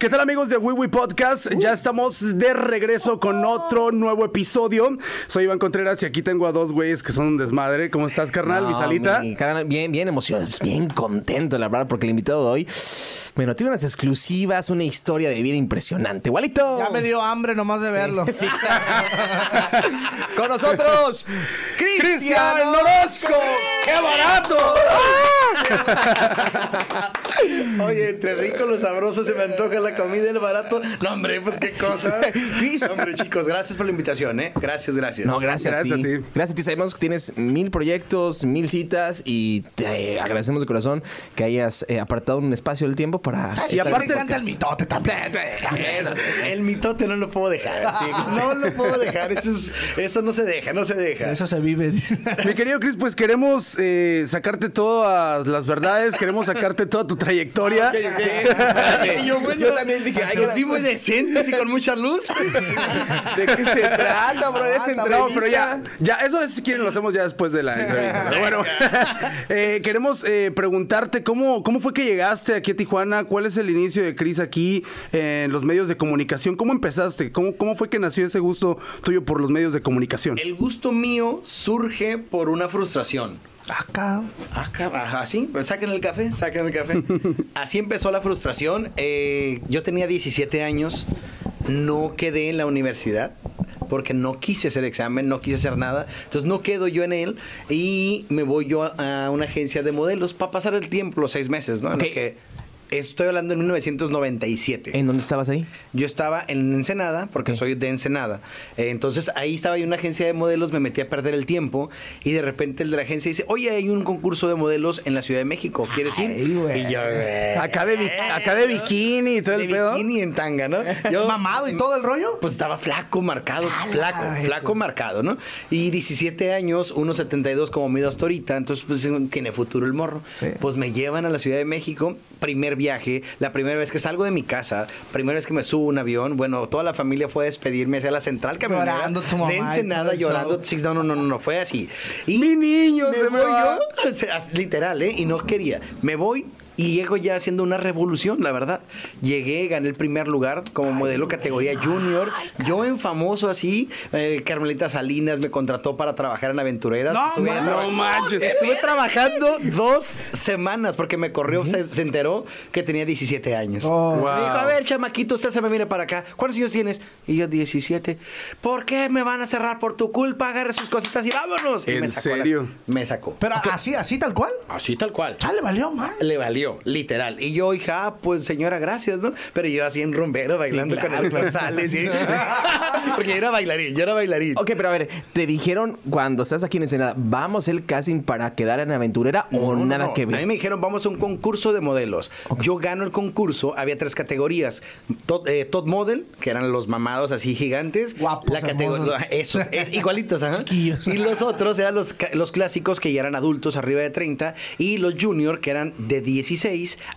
¿Qué tal amigos de Wiwi Podcast? Ya estamos de regreso con otro nuevo episodio. Soy Iván Contreras y aquí tengo a dos güeyes que son un desmadre. ¿Cómo estás, carnal? mi No, salita. mi carnal, bien, bien emocionado, bien contento, la verdad, porque el invitado de hoy, bueno, tiene unas exclusivas, una historia de vida impresionante. ¡Igualito! Ya me dio hambre nomás de verlo. Sí. Con nosotros, Cristian ¡Cristian Orozco. ¡Qué barato! Oye, entre rico lo sabroso se me antoja la comida y el barato. No, hombre, pues qué cosa. hombre, chicos, gracias por la invitación, ¿eh? Gracias, gracias. No, gracias, Gracias a, ti. a ti. Gracias a ti. Sabemos que tienes mil proyectos, mil citas y te agradecemos de corazón que hayas eh, apartado un espacio del tiempo para... Y aparte- encanta el mitote también. El mitote no lo puedo dejar. sí. No lo puedo dejar. Eso, es- eso no se deja, no se deja. Eso se vive. Mi querido Chris, pues queremos eh, sacarte todas las verdades, queremos sacarte toda tu trayectoria. Y yo, bueno, Yo también dije, ay, los vi muy decentes y con mucha luz. ¿De qué se trata, bro? De esa No, pero entrevista. ya, ya, eso es, si quieren, lo hacemos ya después de la entrevista. Pero bueno, eh, queremos eh, preguntarte cómo, cómo fue que llegaste aquí a Tijuana, cuál es el inicio de Cris aquí eh, en los medios de comunicación, cómo empezaste, ¿Cómo, cómo fue que nació ese gusto tuyo por los medios de comunicación. El gusto mío surge por una frustración. Acá. Acá, ajá, sí, pues saquen el café, saquen el café. Así empezó la frustración. Eh, yo tenía 17 años, no quedé en la universidad porque no quise hacer examen, no quise hacer nada. Entonces no quedo yo en él y me voy yo a, a una agencia de modelos para pasar el tiempo, los seis meses, ¿no? En que estoy hablando en 1997. ¿En dónde estabas ahí? Yo estaba en Ensenada, porque soy de Ensenada. Eh, entonces ahí estaba en una agencia de modelos, me metí a perder el tiempo y de repente el de la agencia dice, oye, hay un concurso de modelos en la Ciudad de México, ¿quieres ir? Ay, güey. y yo, "Eh". Acá de, acá de bikini y todo de el pedo. bikini en tanga, ¿no? Yo, Mamado y todo el rollo. pues estaba flaco, marcado, flaco, eso. flaco, marcado, ¿no? Y 17 años, 1.72 como mido hasta ahorita, entonces pues tiene futuro el morro. Sí. Pues me llevan a la Ciudad de México, primer viaje, la primera vez que salgo de mi casa, primera vez que me subo a un avión, bueno, toda la familia fue a despedirme hacia la central camionera Llorando tu mamá de Ensenada, llorando. Sí, no, no, no, no, no, fue así. Y Mi niño, me se me voy yo, o sea, literal, ¿eh? Y no quería. Me voy y llego ya haciendo una revolución, la verdad. Llegué, gané el primer lugar como modelo categoría junior. Yo en famoso así, eh, Carmelita Salinas me contrató para trabajar en Aventureras. No, Estuve. No manches. estuve trabajando dos semanas porque me corrió, se, se enteró que tenía 17 años. Oh. Me dijo, a ver, chamaquito, usted se me viene para acá. ¿Cuántos años tienes? Y yo, 17. ¿Por qué me van a cerrar por tu culpa? Agarre sus cositas y vámonos. Y ¿En me sacó la- serio? me sacó. Pero así, así tal cual. Así tal cual. Ya le valió mal. Le valió, literal. Y yo, hija, ah, pues señora, gracias, ¿no? Pero yo así en rumbero, bailando con el González. ¿sí? Porque yo era bailarín, yo era bailarín. Ok, pero a ver, ¿te dijeron cuando estás aquí en Ensenada, vamos el casting para quedar en aventurera o No, nada no. que A mí ver? me dijeron, vamos a un concurso de modelos. Yo gano el concurso, había tres categorías. Top, eh, top model, que eran los mamados así gigantes. Guapos, La categoría, esos, eh, igualitos, ajá. Chiquillos. Y los otros eran los, los clásicos que ya eran adultos, arriba de 30. Y los junior, que eran de 16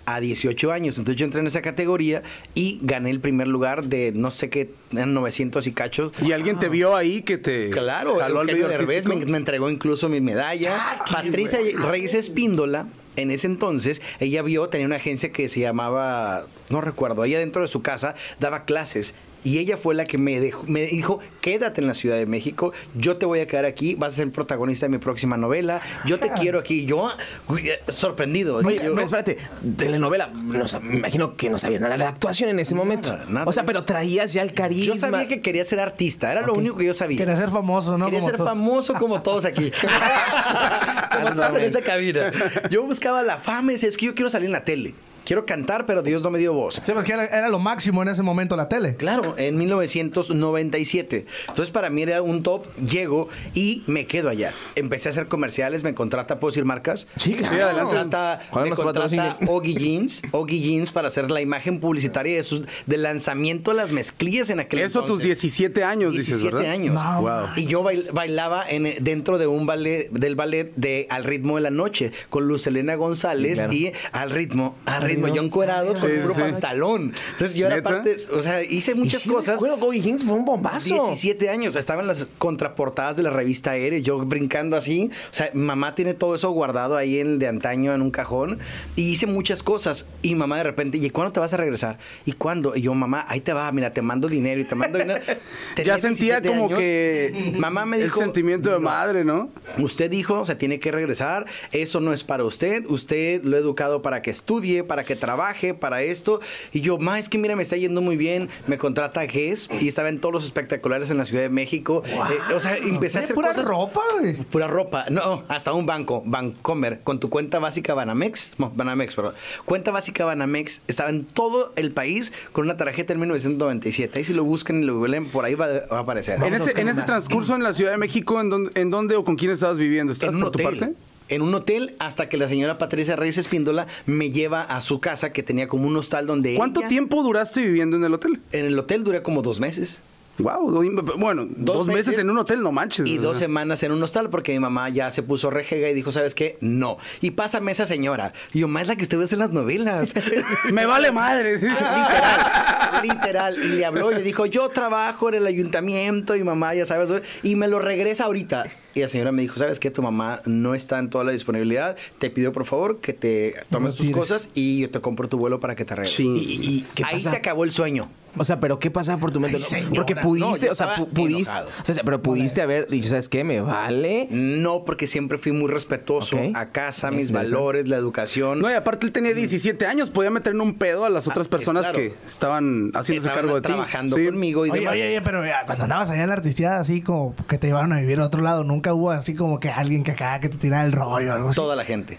a 18 años. Entonces yo entré en esa categoría y gané el primer lugar de no sé qué, eran 900 y cachos. ¿Y alguien te vio ahí que te Claro, jaló al medio Derbez me, me entregó incluso mi medalla. Patricia Reyes Espíndola, en ese entonces, ella vio, tenía una agencia que se llamaba, no recuerdo, ella dentro de su casa daba clases. Y ella fue la que me, dejó, me dijo, quédate en la Ciudad de México, yo te voy a quedar aquí, vas a ser protagonista de mi próxima novela, yo te quiero aquí. Yo, eh, sorprendido. Oye, Yo- pero espérate, telenovela, no me imagino que no sabías nada de la actuación en ese momento. nada. O sea, pero traías ya el carisma. yo sabía que quería ser artista, era lo único que yo sabía. Quería ser famoso, ¿no? Quería Como ser todos. famoso como todos aquí. como todos en esta cabina. Yo buscaba la fama y decía, es que yo quiero salir en la tele. Quiero cantar, pero Dios no me dio voz. Sí, pues que era, era lo máximo en ese momento la tele. Claro, en 1997. Entonces para mí era un top, llego y me quedo allá. Empecé a hacer comerciales, me contrata, ¿puedo decir marcas? Sí, claro. Me contrata, Ojalá me contrata. Oggy Jeans, Oggy Jeans para hacer la imagen publicitaria de sus, del lanzamiento de las mezclillas en aquel Eso tus entonces. 17 años, dices, 17 ¿verdad? años. No, Wow. Y yo bail- bailaba en, dentro de un ballet, del ballet de Al ritmo de la noche, con Luz Elena González Sí, claro. y al ritmo, al ritmo, ritmo, yo encuerado con Sí, puro sí. pantalón. Entonces yo era parte, o sea, hice muchas cosas. acuerdo, Bobby Hings fue un bombazo. 17 años, estaba en las contraportadas de la revista Eres, yo brincando así. O sea, mamá tiene todo eso guardado ahí en, de antaño en un cajón. Y hice muchas cosas. Y mamá de repente, ¿y cuándo te vas a regresar? ¿Y cuándo? Y yo, mamá, ahí te va, mira, te mando dinero y te mando dinero. Tenía Ya sentía 17 como años. que Mamá me el dijo. sentimiento de "No, madre, ¿no? Usted dijo, o sea, tiene que regresar, eso no es para usted, usted lo ha educado para que estudie, para que trabaje, para esto. Y yo, ma, es que mira, me está yendo muy bien, me contrata Guess y estaba en todos los espectaculares en la Ciudad de México. Eh, o sea, empecé a ¿Tiene hacer pura cosas... ropa, güey? Pura ropa, no, hasta un banco, Bancomer, con tu cuenta básica Banamex, no, Banamex, perdón, cuenta básica Banamex, estaba en todo el país con una tarjeta en 1997. Ahí si lo buscan y lo googleen, por ahí va, va a aparecer. En ese, en ese transcurso en la Ciudad de México, ¿en dónde, en dónde o con quién estabas viviendo? ¿Estabas en un por tu parte? En un hotel hasta que la señora Patricia Reyes Espíndola me lleva a su casa que tenía como un hostal donde ¿Cuánto ella- tiempo duraste viviendo en el hotel? En el hotel duré como dos meses. Wow, bueno, dos, meses, meses en un hotel, no manches. Y dos semanas en un hostal porque mi mamá ya se puso rejega y dijo, ¿sabes qué? No. Y pásame esa señora. Y yo, más la que usted ve en las novelas. Me vale madre. literal, literal. Y le habló y le dijo, yo trabajo en el ayuntamiento y mamá, ya sabes, y me lo regresa ahorita. Y la señora me dijo, ¿sabes qué? Tu mamá no está en toda la disponibilidad. Te pido, por favor, que te tomes tus tires. cosas y yo te compro tu vuelo para que te regrese. Sí. ¿Y, Ahí pasa? se acabó el sueño. O sea, pero ¿qué pasaba por tu mente? Ay, No, señora. Porque pudiste, No, o sea, pudiste, o sea, pero pudiste haber dicho, ¿sabes qué? Me vale. No, porque siempre fui muy respetuoso a casa, mis valores, la educación. No, y aparte él tenía 17 años, podía meter en un pedo a las otras Ah, personas es claro. que estaban haciéndose Estaban cargo de ti. trabajando Sí. conmigo y Oye, demás. oye, oye, pero ya, cuando andabas allá en la artisteada, así como que te llevaron a vivir a otro lado, nunca hubo así como que alguien que acá que te tirara el rollo o algo así. Toda la gente.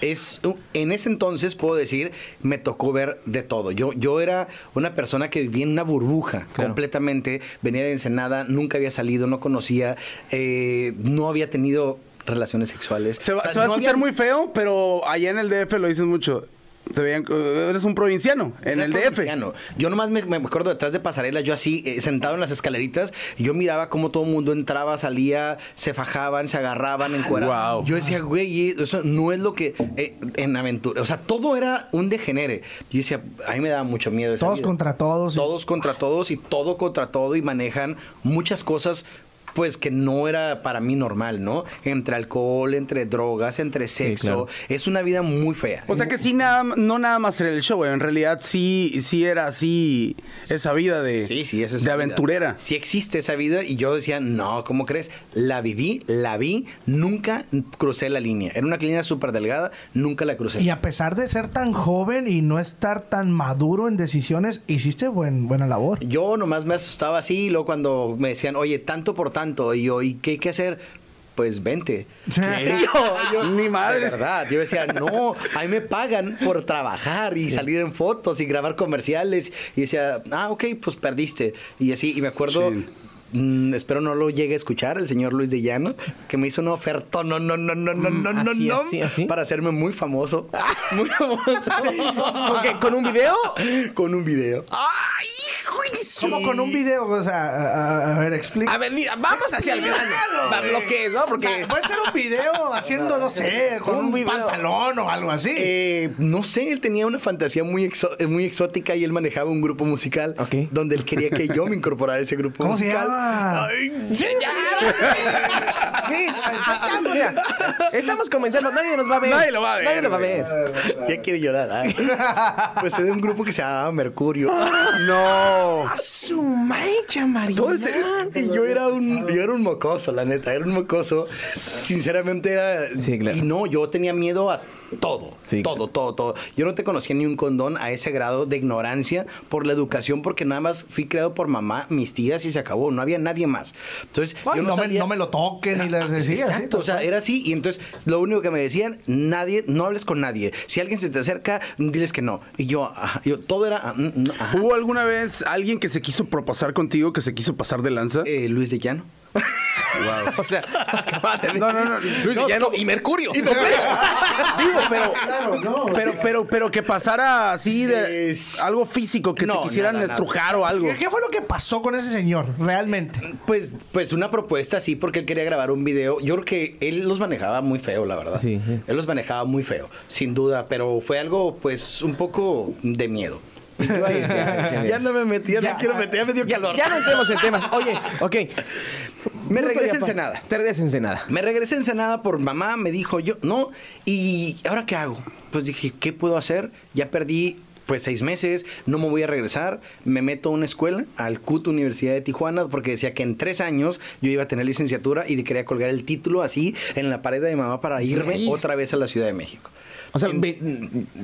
Es, en ese entonces, puedo decir, me tocó ver de todo. Yo, yo era una persona que vivía en una burbuja completamente. Venía de Ensenada, nunca había salido, no conocía, eh, no había tenido relaciones sexuales. Se va, O sea, se va a escuchar había- muy feo, pero allá en el DF lo dicen mucho. Te veían, eres un provinciano en Era el DF. Yo nomás me, me acuerdo detrás de pasarela, yo así, eh, sentado en las escaleritas, yo miraba cómo todo el mundo entraba, salía, se fajaban, se agarraban, encueraban. Wow. Yo decía, güey, eso no es lo que eh, en aventura. O sea, todo era un degenere. Yo decía, a mí me daba mucho miedo. esa Todos vida. contra todos. y- Todos contra todos y todo contra todo y manejan muchas cosas pues que no era para mí normal, ¿no? Entre alcohol, entre drogas, entre sexo. claro. Es una vida muy fea. O sea que sí, nada, no nada más era el show, en realidad sí, sí era así esa vida de, Sí, sí, esa es de esa vida. aventurera. Sí existe esa vida y yo decía, no, ¿cómo crees? La viví, la vi, nunca crucé la línea. Era una línea súper delgada, nunca la crucé. Y a pesar de ser tan joven y no estar tan maduro en decisiones, hiciste buen, buena labor. Yo nomás me asustaba así, y luego cuando me decían, oye, tanto por tanto, y yo, ¿y qué hay que hacer? Pues vente. Yo, yo- Ni madre. De verdad, yo decía, no, a mí me pagan por trabajar y salir en fotos y grabar comerciales. Y decía, ah, ok, pues perdiste. Y así, y me acuerdo, Sí. mm, espero no lo llegue a escuchar el señor Luis de Llano, que me hizo una oferta, no, no, no, no, no, no, no, así, no, así, así. para hacerme muy famoso. Muy famoso. ¿Con qué? ¿Con un video? Con un video. ¡Ay, de su- Como con un video, o sea, a, ver, explica. A ver, mira, vamos hacia el grano. Va, Lo que es, ¿no? O Porque... sea, puede ser un video haciendo, no sé, con Un pantalón o algo así. Eh, no sé, él tenía una fantasía muy, exo- eh, muy exótica y él manejaba un grupo musical donde él quería que yo me incorporara a ese grupo ¿Cómo se musical. llama? Ay, Sí, ya. Chris, estamos, mira, estamos comenzando. Nadie nos va a ver. Nadie lo va a ver, Nadie lo va a ver. ya quiero llorar. ay. Pues era un grupo que se llamaba Mercurio. No. A su mancha, María. Todo ese- Y yo era un yo era un mocoso, la neta, era un mocoso. Sinceramente era Sí, claro. y no, yo tenía miedo a todo, Sí, todo, todo, todo. Yo no te conocía ni un condón a ese grado de ignorancia por la educación porque nada más fui creado por mamá, mis tías y se acabó, no había nadie más. Entonces, Ay, yo no, me, sabía- no me lo toquen y les decía. Exacto, o sea, era así. Y entonces lo único que me decían, nadie, no hables con nadie. Si alguien se te acerca, diles que no. Y yo, ajá, yo todo era. ah, mm, mm, ajá. ¿Hubo alguna vez alguien alguien que se quiso propasar contigo, que se quiso pasar de lanza? Eh, Luis de Llano. O sea, de No, no, no. Luis No, Llano y Mercurio. Digo, pero, pero, pero, pero que pasara así de Es- algo físico, que No, te quisieran nada, nada. estrujar o algo. ¿Qué, fue lo que pasó con ese señor, realmente? Pues, pues una propuesta sí, porque él quería grabar un video. Yo creo que él los manejaba muy feo, la verdad. Sí, sí. Él los manejaba muy feo, sin duda, pero fue algo, pues, un poco de miedo. Sí. ya no me metí, ya, no quiero meter, ya me dio calor. Ya no entremos en temas. Oye, ok. Me regresé a aparte. Ensenada. Te regresas a Ensenada. Me regresé a Ensenada por mamá, me dijo yo, no, y ¿ahora qué hago? Pues dije, ¿qué puedo hacer? Ya perdí pues seis meses, no me voy a regresar, me meto a una escuela, al CUT Universidad de Tijuana, porque decía que en tres años yo iba a tener licenciatura y le quería colgar el título así en la pared de mi mamá para Sí. irme otra vez a la Ciudad de México. O sea,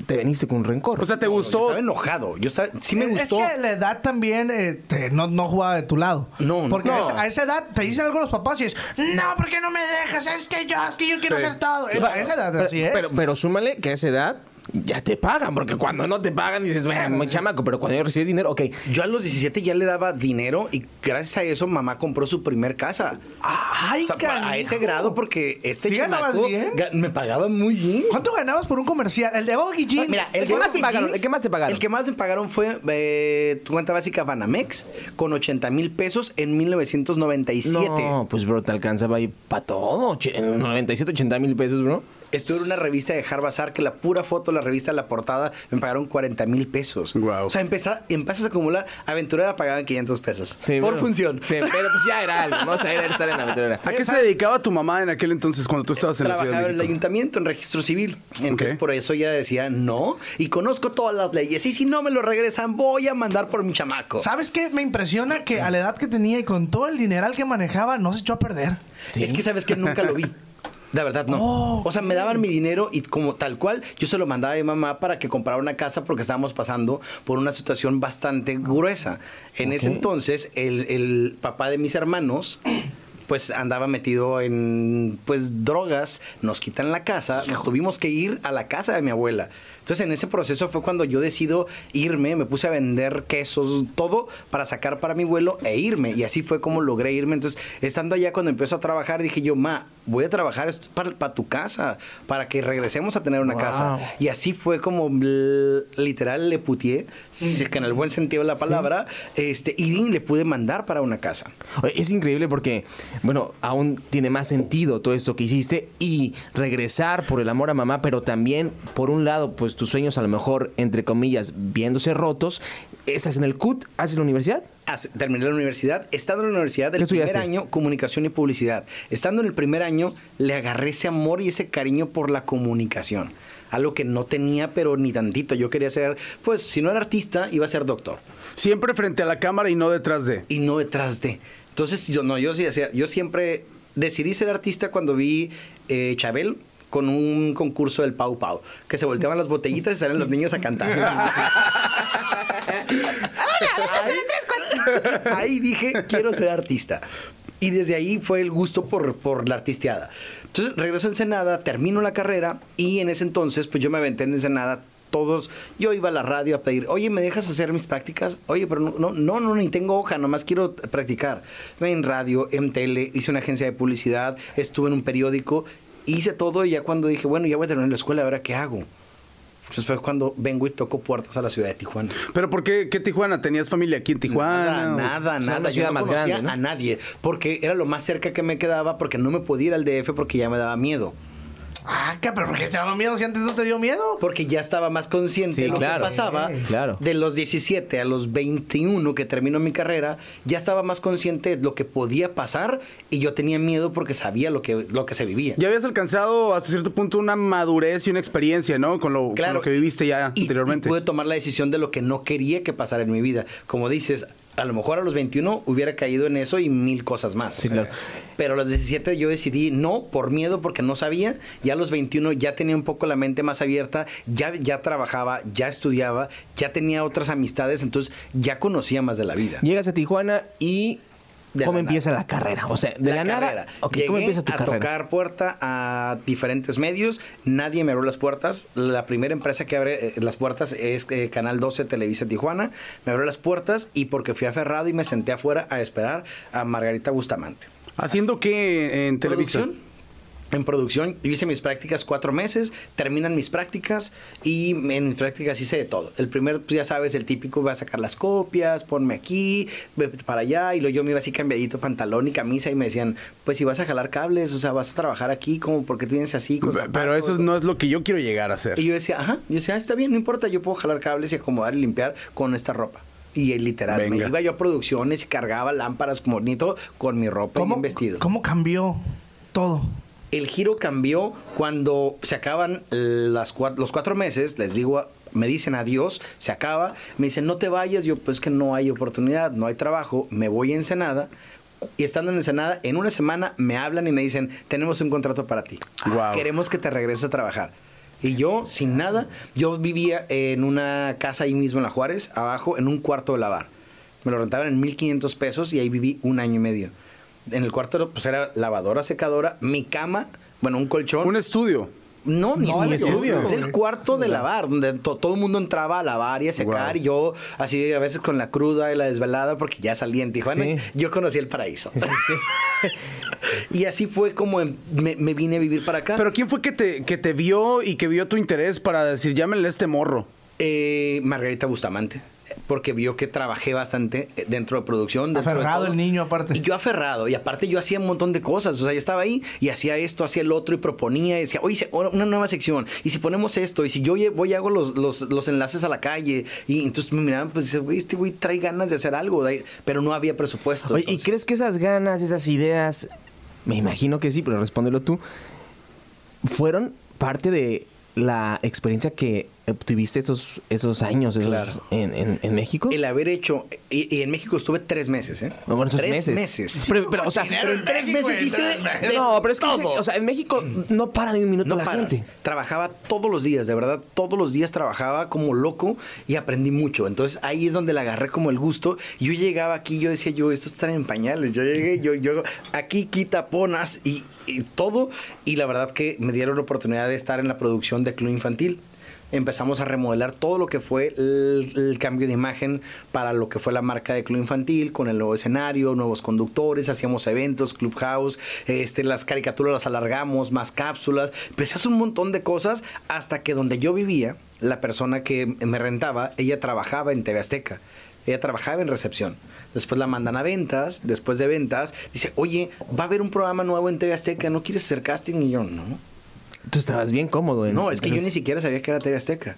te veniste con un rencor. O sea, ¿te gustó? estaba enojado, yo estaba, sí me es, gustó. es que la edad también eh, te- no, no jugaba de tu lado. No, no. Porque No. A, esa, a esa edad te dicen algo los papás y es, no, ¿por qué no me dejas? Es que yo, es que yo quiero Sí. hacer todo. A esa edad pero, así es. pero, pero súmale que a esa edad ya te pagan, porque cuando no te pagan dices, bueno, muy chamaco, pero cuando ya recibes dinero, ok. Yo a los 17 ya le daba dinero y gracias a eso mamá compró su primer casa. Ay, O sea, a ese grado porque este ¿Sí ganabas bien? me pagaba muy bien. ¿Cuánto ganabas por un comercial? El de Oggy Jeans. Mira, ¿El que más te pagaron? ¿El que más te pagaron? El que más me pagaron fue eh, tu cuenta básica Banamex con 80 mil pesos en 1997. No, pues bro, te alcanzaba ahí para todo. Che- 97, 80 mil pesos, bro. Estuve en una revista de Harbazar que la pura foto, la revista, la portada, me pagaron 40 mil pesos. Guau. O sea, empezá- empiezas a acumular. Aventurera pagaban 500 pesos. Sí, por bueno. función. Sí, pero pues ya era algo, ¿no? O sea, era estar en la aventurera. ¿A qué se dedicaba tu mamá en aquel entonces cuando tú estabas en la Ciudad Trabajaba en el ayuntamiento en registro civil. Entonces por eso ella decía no. Y conozco todas las leyes. Y si no me lo regresan, voy a mandar por mi chamaco. ¿Sabes qué? Me impresiona que a la edad que tenía y con todo el dineral que manejaba, no se echó a perder. Sí. Es que sabes que nunca lo vi. La verdad, no. Oh, o sea, me daban mi dinero y como tal cual, yo se lo mandaba a mi mamá para que comprara una casa porque estábamos pasando por una situación bastante gruesa. En ese entonces, el, el papá de mis hermanos, pues andaba metido en, pues, drogas, nos quitan la casa, nos tuvimos que ir a la casa de mi abuela. Entonces, en ese proceso fue cuando yo decido irme, me puse a vender quesos, todo, para sacar para mi vuelo e irme. Y así fue como logré irme. Entonces, estando allá cuando empiezo a trabajar, dije yo, ma, voy a trabajar esto para, para tu casa, para que regresemos a tener una Wow. casa. Y así fue como literal le putié, si es que en el buen sentido de la palabra, este, y le pude mandar para una casa. Es increíble porque, bueno, aún tiene más sentido todo esto que hiciste y regresar por el amor a mamá, pero también, por un lado, pues tus sueños a lo mejor, entre comillas, viéndose rotos. ¿Estás en el CUT? ¿Haces la universidad? Terminé la universidad. Estando en la universidad, el ¿Qué primer año, comunicación y publicidad. Estando en el primer año, le agarré ese amor y ese cariño por la comunicación. Algo que no tenía, pero ni tantito. Yo quería ser, pues, si no era artista, iba a ser doctor. Siempre frente a la cámara y no detrás de. Y no detrás de. Entonces, yo no, yo sí yo siempre decidí ser artista cuando vi eh, Chabel con un concurso del Pau Pau, que se volteaban las botellitas y salen los niños a cantar. ahí dije, quiero ser artista. Y desde ahí fue el gusto por, por la artisteada. Entonces regreso a Ensenada, termino la carrera y en ese entonces, pues yo me aventé en Ensenada todos, yo iba a la radio a pedir, oye, ¿me dejas hacer mis prácticas? Oye, pero no, no, no, no, ni tengo hoja, nomás quiero practicar. En radio, en tele, hice una agencia de publicidad, estuve en un periódico, hice todo y ya cuando dije, bueno, ya voy a terminar la escuela, ahora qué hago. Entonces fue cuando vengo y toco puertas a la ciudad de Tijuana. ¿Pero por qué, qué Tijuana? ¿Tenías familia aquí en Tijuana? Nada, nada, O sea, nada. una Yo ciudad no más grande, ¿no? a nadie. Porque era lo más cerca que me quedaba porque no me podía ir al DF porque ya me daba miedo. Ah, ¿qué? ¿pero por qué te daba miedo si antes no te dio miedo? Porque ya estaba más consciente Sí, de lo claro. que pasaba. Sí, claro. De los 17 a los 21 que terminó mi carrera, ya estaba más consciente de lo que podía pasar y yo tenía miedo porque sabía lo que, lo que se vivía. Ya habías alcanzado hasta cierto punto una madurez y una experiencia, ¿no? Con lo, con lo que viviste ya y, anteriormente. Y pude tomar la decisión de lo que no quería que pasara en mi vida. Como dices, a lo mejor a los 21 hubiera caído en eso y mil cosas más. Sí, claro. Pero a los 17 yo decidí no, por miedo, porque no sabía. Ya a los 21 ya tenía un poco la mente más abierta, ya, ya trabajaba, ya estudiaba, ya tenía otras amistades, entonces ya conocía más de la vida. Llegas a Tijuana y De ¿Cómo la empieza la carrera? O sea, de la, nada. carrera. Ok, Llegué ¿cómo empieza tu a carrera? tocar puerta a diferentes medios. Nadie me abrió las puertas. La primera empresa que abre eh, las puertas es eh, Canal 12 Televisa Tijuana. Me abrió las puertas y porque fui aferrado y me senté afuera a esperar a Margarita Bustamante. ¿Haciendo qué en televisión? En producción, yo hice mis prácticas cuatro meses, terminan mis prácticas y en mis prácticas hice de todo. El primer, pues ya sabes, el típico, va a sacar las copias, ponme aquí, para allá, y luego yo me iba así cambiadito, pantalón y camisa, y me decían, pues si vas a jalar cables, o sea, vas a trabajar aquí, como porque tienes así. con Pero eso zapatos?" no es lo que yo quiero llegar a hacer. Y yo decía, ajá, yo decía, "Ah, está bien, no importa, yo puedo jalar cables y acomodar y limpiar con esta ropa. Y literal, me Venga. iba yo a producciones y cargaba lámparas como bonito con mi ropa y ¿Cómo, bien vestido ¿Cómo cambió todo? El giro cambió cuando se acaban las cua- los cuatro meses, les digo, me dicen adiós, se acaba, me dicen no te vayas, yo pues que no hay oportunidad, no hay trabajo, me voy a Ensenada. Y estando en Ensenada, en una semana me hablan y me dicen, tenemos un contrato para ti. Guau. Queremos que te regreses a trabajar. Y yo, sin nada, yo vivía en una casa ahí mismo en La Juárez, abajo, en un cuarto de lavar. Me lo rentaban en 1.500 pesos y ahí viví un año y medio. En el cuarto, pues era lavadora, secadora, mi cama, bueno, un colchón. Un estudio. No, ni No, el estudio. Era el cuarto de lavar, donde to- todo el mundo entraba a lavar y a secar. Wow. Y yo, así a veces con la cruda y la desvelada, porque ya salía en Tijuana, Sí. yo conocí el paraíso. Sí, sí. y así fue como em- me, me vine a vivir para acá. Pero ¿quién fue que te, que te vio y que vio tu interés para decir, llámenle a este morro? Eh, Margarita Bustamante, porque vio que trabajé bastante eh, dentro de producción. dentro Aferrado el niño, aparte. Y yo aferrado, y aparte yo hacía un montón de cosas, o sea, yo estaba ahí y hacía esto, hacía el otro y proponía y decía, oye, una nueva sección, y si ponemos esto, y si yo voy y hago los, los, los enlaces a la calle, y entonces me miraban, pues, dice, güey, este güey trae ganas de hacer algo, de ahí", pero no había presupuesto. Oye, ¿y crees que esas ganas, esas ideas, me imagino que sí, pero respóndelo tú, fueron parte de la experiencia que obtuviste esos, esos años esos- Claro. en, en- en México? El haber hecho, y, y en México estuve tres meses, ¿eh? No, bueno, esos tres meses. meses. Pero, pero, o sea, Pero en tres meses hice de no, pero es que, o sea, en México no para ni un minuto No la paras. gente. Trabajaba todos los días, de verdad, todos los días trabajaba como loco y aprendí mucho. Entonces ahí es donde le agarré como el gusto. Yo llegaba aquí, yo decía, yo, esto está en pañales. Yo llegué, yo, yo, aquí quita, ponas y, y todo. Y la verdad que me dieron la oportunidad de estar en la producción de Club Infantil. Empezamos a remodelar todo lo que fue el, cambio de imagen para lo que fue la marca de Club Infantil, con el nuevo escenario, nuevos conductores, hacíamos eventos, Clubhouse, este, las caricaturas las alargamos, más cápsulas, empecé a hacer un montón de cosas hasta que donde yo vivía, la persona que me rentaba, ella trabajaba en TV Azteca. Ella trabajaba en recepción. Después la mandan a ventas. Después de ventas, dice, oye, va a haber un programa nuevo en TV Azteca. ¿No quieres hacer casting? Y yo, no. Tú estabas bien cómodo. En, No, es que en yo ni siquiera sabía que era TV Azteca.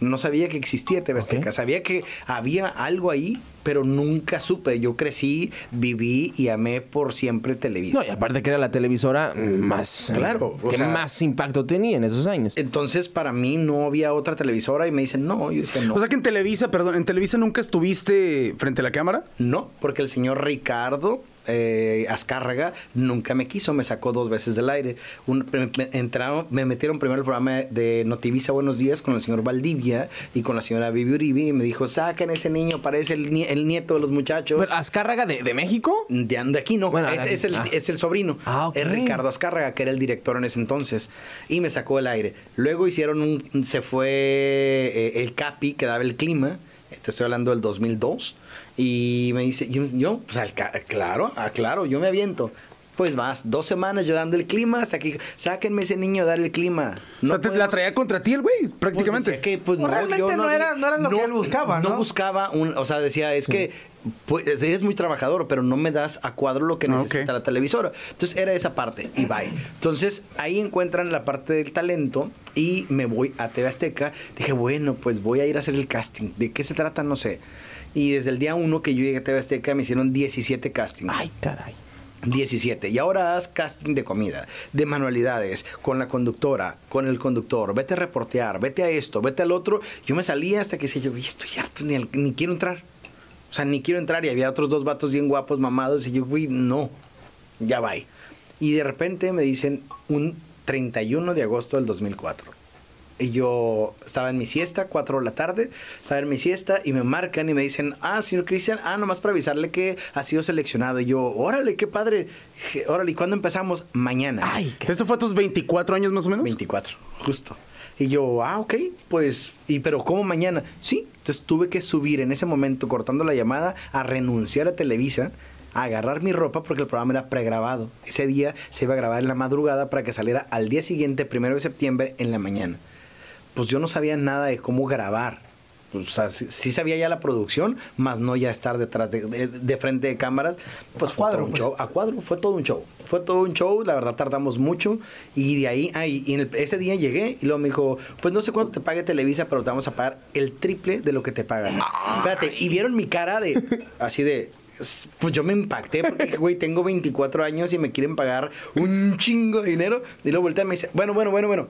No sabía que existía TV Azteca. Sabía que había algo ahí, pero nunca supe. Yo crecí, viví y amé por siempre Televisa. No, y aparte que era la televisora más... Claro, Que sea- más impacto tenía en esos años. Entonces, para mí no había otra televisora y me dicen, no, yo decía, no. O sea que en Televisa, perdón, en Televisa nunca estuviste frente a la cámara. No, porque el señor Ricardo eh, Azcárraga nunca me quiso, me sacó dos veces del aire. Un- me, entraron, me metieron primero el programa de Notivisa Buenos Días con el señor Valdivia y con la señora Vivi Uribe y me dijo, saquen ese niño, parece el, nie- el nieto de los muchachos. Pero, ¿Azcárraga de, de México? De, de aquí no, Bueno, es, de- es el, ah. es el sobrino. Ah, ok. Es Ricardo Azcárraga, que era el director en ese entonces. Y me sacó del aire. Luego hicieron un. Se fue eh, el Capi, que daba el clima. Te estoy hablando del 2002. Y me dice, yo, yo, pues al ca- claro, ah, claro, yo me aviento. Pues más, dos semanas yo dando el clima hasta que sáquenme ese niño a dar el clima. o sea, te, la traía contra ti el güey, pues prácticamente. que, pues, Pues no, realmente yo no era- no era lo que él buscaba, ¿no? buscaba un, o sea, decía, es que pues, eres muy trabajador, pero no me das a cuadro lo que Ah, necesita la televisora. Entonces era esa parte y bye. Entonces ahí encuentran la parte del talento y me voy a TV Azteca. Dije, bueno, pues voy a ir a hacer el casting. ¿De qué se trata? No sé. Y desde el día uno que yo llegué a TV Azteca me hicieron 17 castings. Ay, caray. 17. Y ahora haz casting de comida, de manualidades, con la conductora, con el conductor. Vete a reportear, vete a esto, vete al otro. Yo me salía hasta que decía yo, "Uy, estoy harto, ni, al- ni quiero entrar. O sea, ni quiero entrar. Y había otros dos vatos bien guapos, mamados. Y yo, güey, no, ya va. Y de repente me dicen un 31 de agosto del 2004. Y yo estaba en mi siesta, 4 de la tarde, estaba en mi siesta y me marcan y me dicen, ah, señor Cristian, ah, nomás para avisarle que ha sido seleccionado. Y yo, órale, qué padre. Órale, ¿y cuándo empezamos? Mañana. Ay, qué- ¿Esto fue a tus 24 años más o menos? 24, justo. Y yo, ah, ok, pues, ¿y pero cómo mañana? Sí, entonces tuve que subir en ese momento, cortando la llamada, a renunciar a Televisa, a agarrar mi ropa porque el programa era pregrabado. Ese día se iba a grabar en la madrugada para que saliera al día siguiente, primero de septiembre, en la mañana. Pues yo no sabía nada de cómo grabar. O sea, sí, sí sabía ya la producción, más no ya estar detrás de, de- de frente de cámaras. Pues A fue cuadro, todo un pues. show a cuadro, fue todo un show. Fue todo un show, la verdad tardamos mucho. Y de ahí, ay, y en el- ese día llegué y luego me dijo, pues no sé cuánto te pague Televisa, pero te vamos a pagar el triple de lo que te pagan. Espérate, y vieron mi cara de, así de, pues yo me impacté porque, güey, tengo 24 años y me quieren pagar un chingo de dinero. Y luego voltea y me dice, bueno, bueno, bueno, bueno.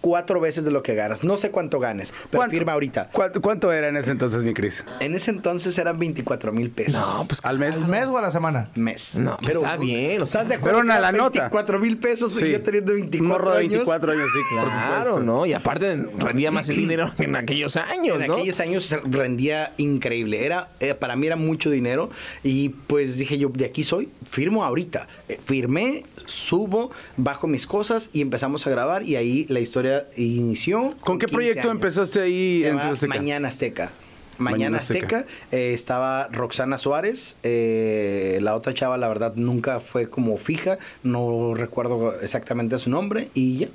Cuatro veces de lo que ganas. No sé cuánto ganes, pero ¿Cuánto- firma ahorita. ¿Cuánto, cuánto era en ese entonces, mi Cris? En ese entonces eran 24 mil pesos. No, pues ¿Al mes? ¿Al mes o a la semana? mes. No, pues está bien, o sea, ¿Estás de acuerdo? fueron a que la nota. 24 mil pesos y yo teniendo 24 Un morro de años. 24 años, sí, por Claro, supuesto. ¿no? Y aparte rendía más el dinero en aquellos años, En ¿no? aquellos años rendía increíble. Era, eh, para mí era mucho dinero. Y pues dije yo, de aquí soy, firmo ahorita. Eh, firmé, subo, bajo mis cosas y empezamos a grabar. Y ahí la historia inició. ¿Con qué 15 proyecto años. empezaste ahí en Azteca? Mañana Azteca. Mañana, Mañana Azteca. Azteca, eh, estaba Roxana Suárez, eh, la otra chava la verdad nunca fue como fija, no recuerdo exactamente su nombre y ya.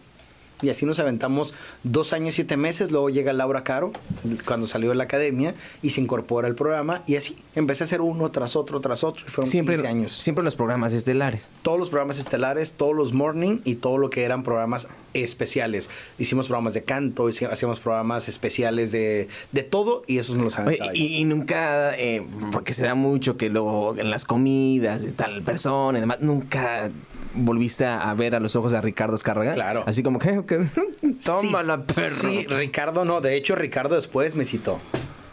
Y así nos aventamos dos años, siete meses, luego llega Laura Caro, cuando salió de la academia, y se incorpora al programa, y así empecé a hacer uno tras otro, tras otro, y fueron Siempre, 15 años siempre los programas estelares. todos los programas estelares, todos los morning y todo lo que eran programas especiales. Hicimos programas de canto, hacíamos programas especiales de, de todo y esos nos los y, y nunca, eh, porque se da mucho que luego en las comidas de tal persona y demás, nunca volviste a ver a los ojos a Ricardo Escarraga. Claro. Así como que, que tómala, Sí, perro. Sí, Ricardo no. De hecho, Ricardo después me citó.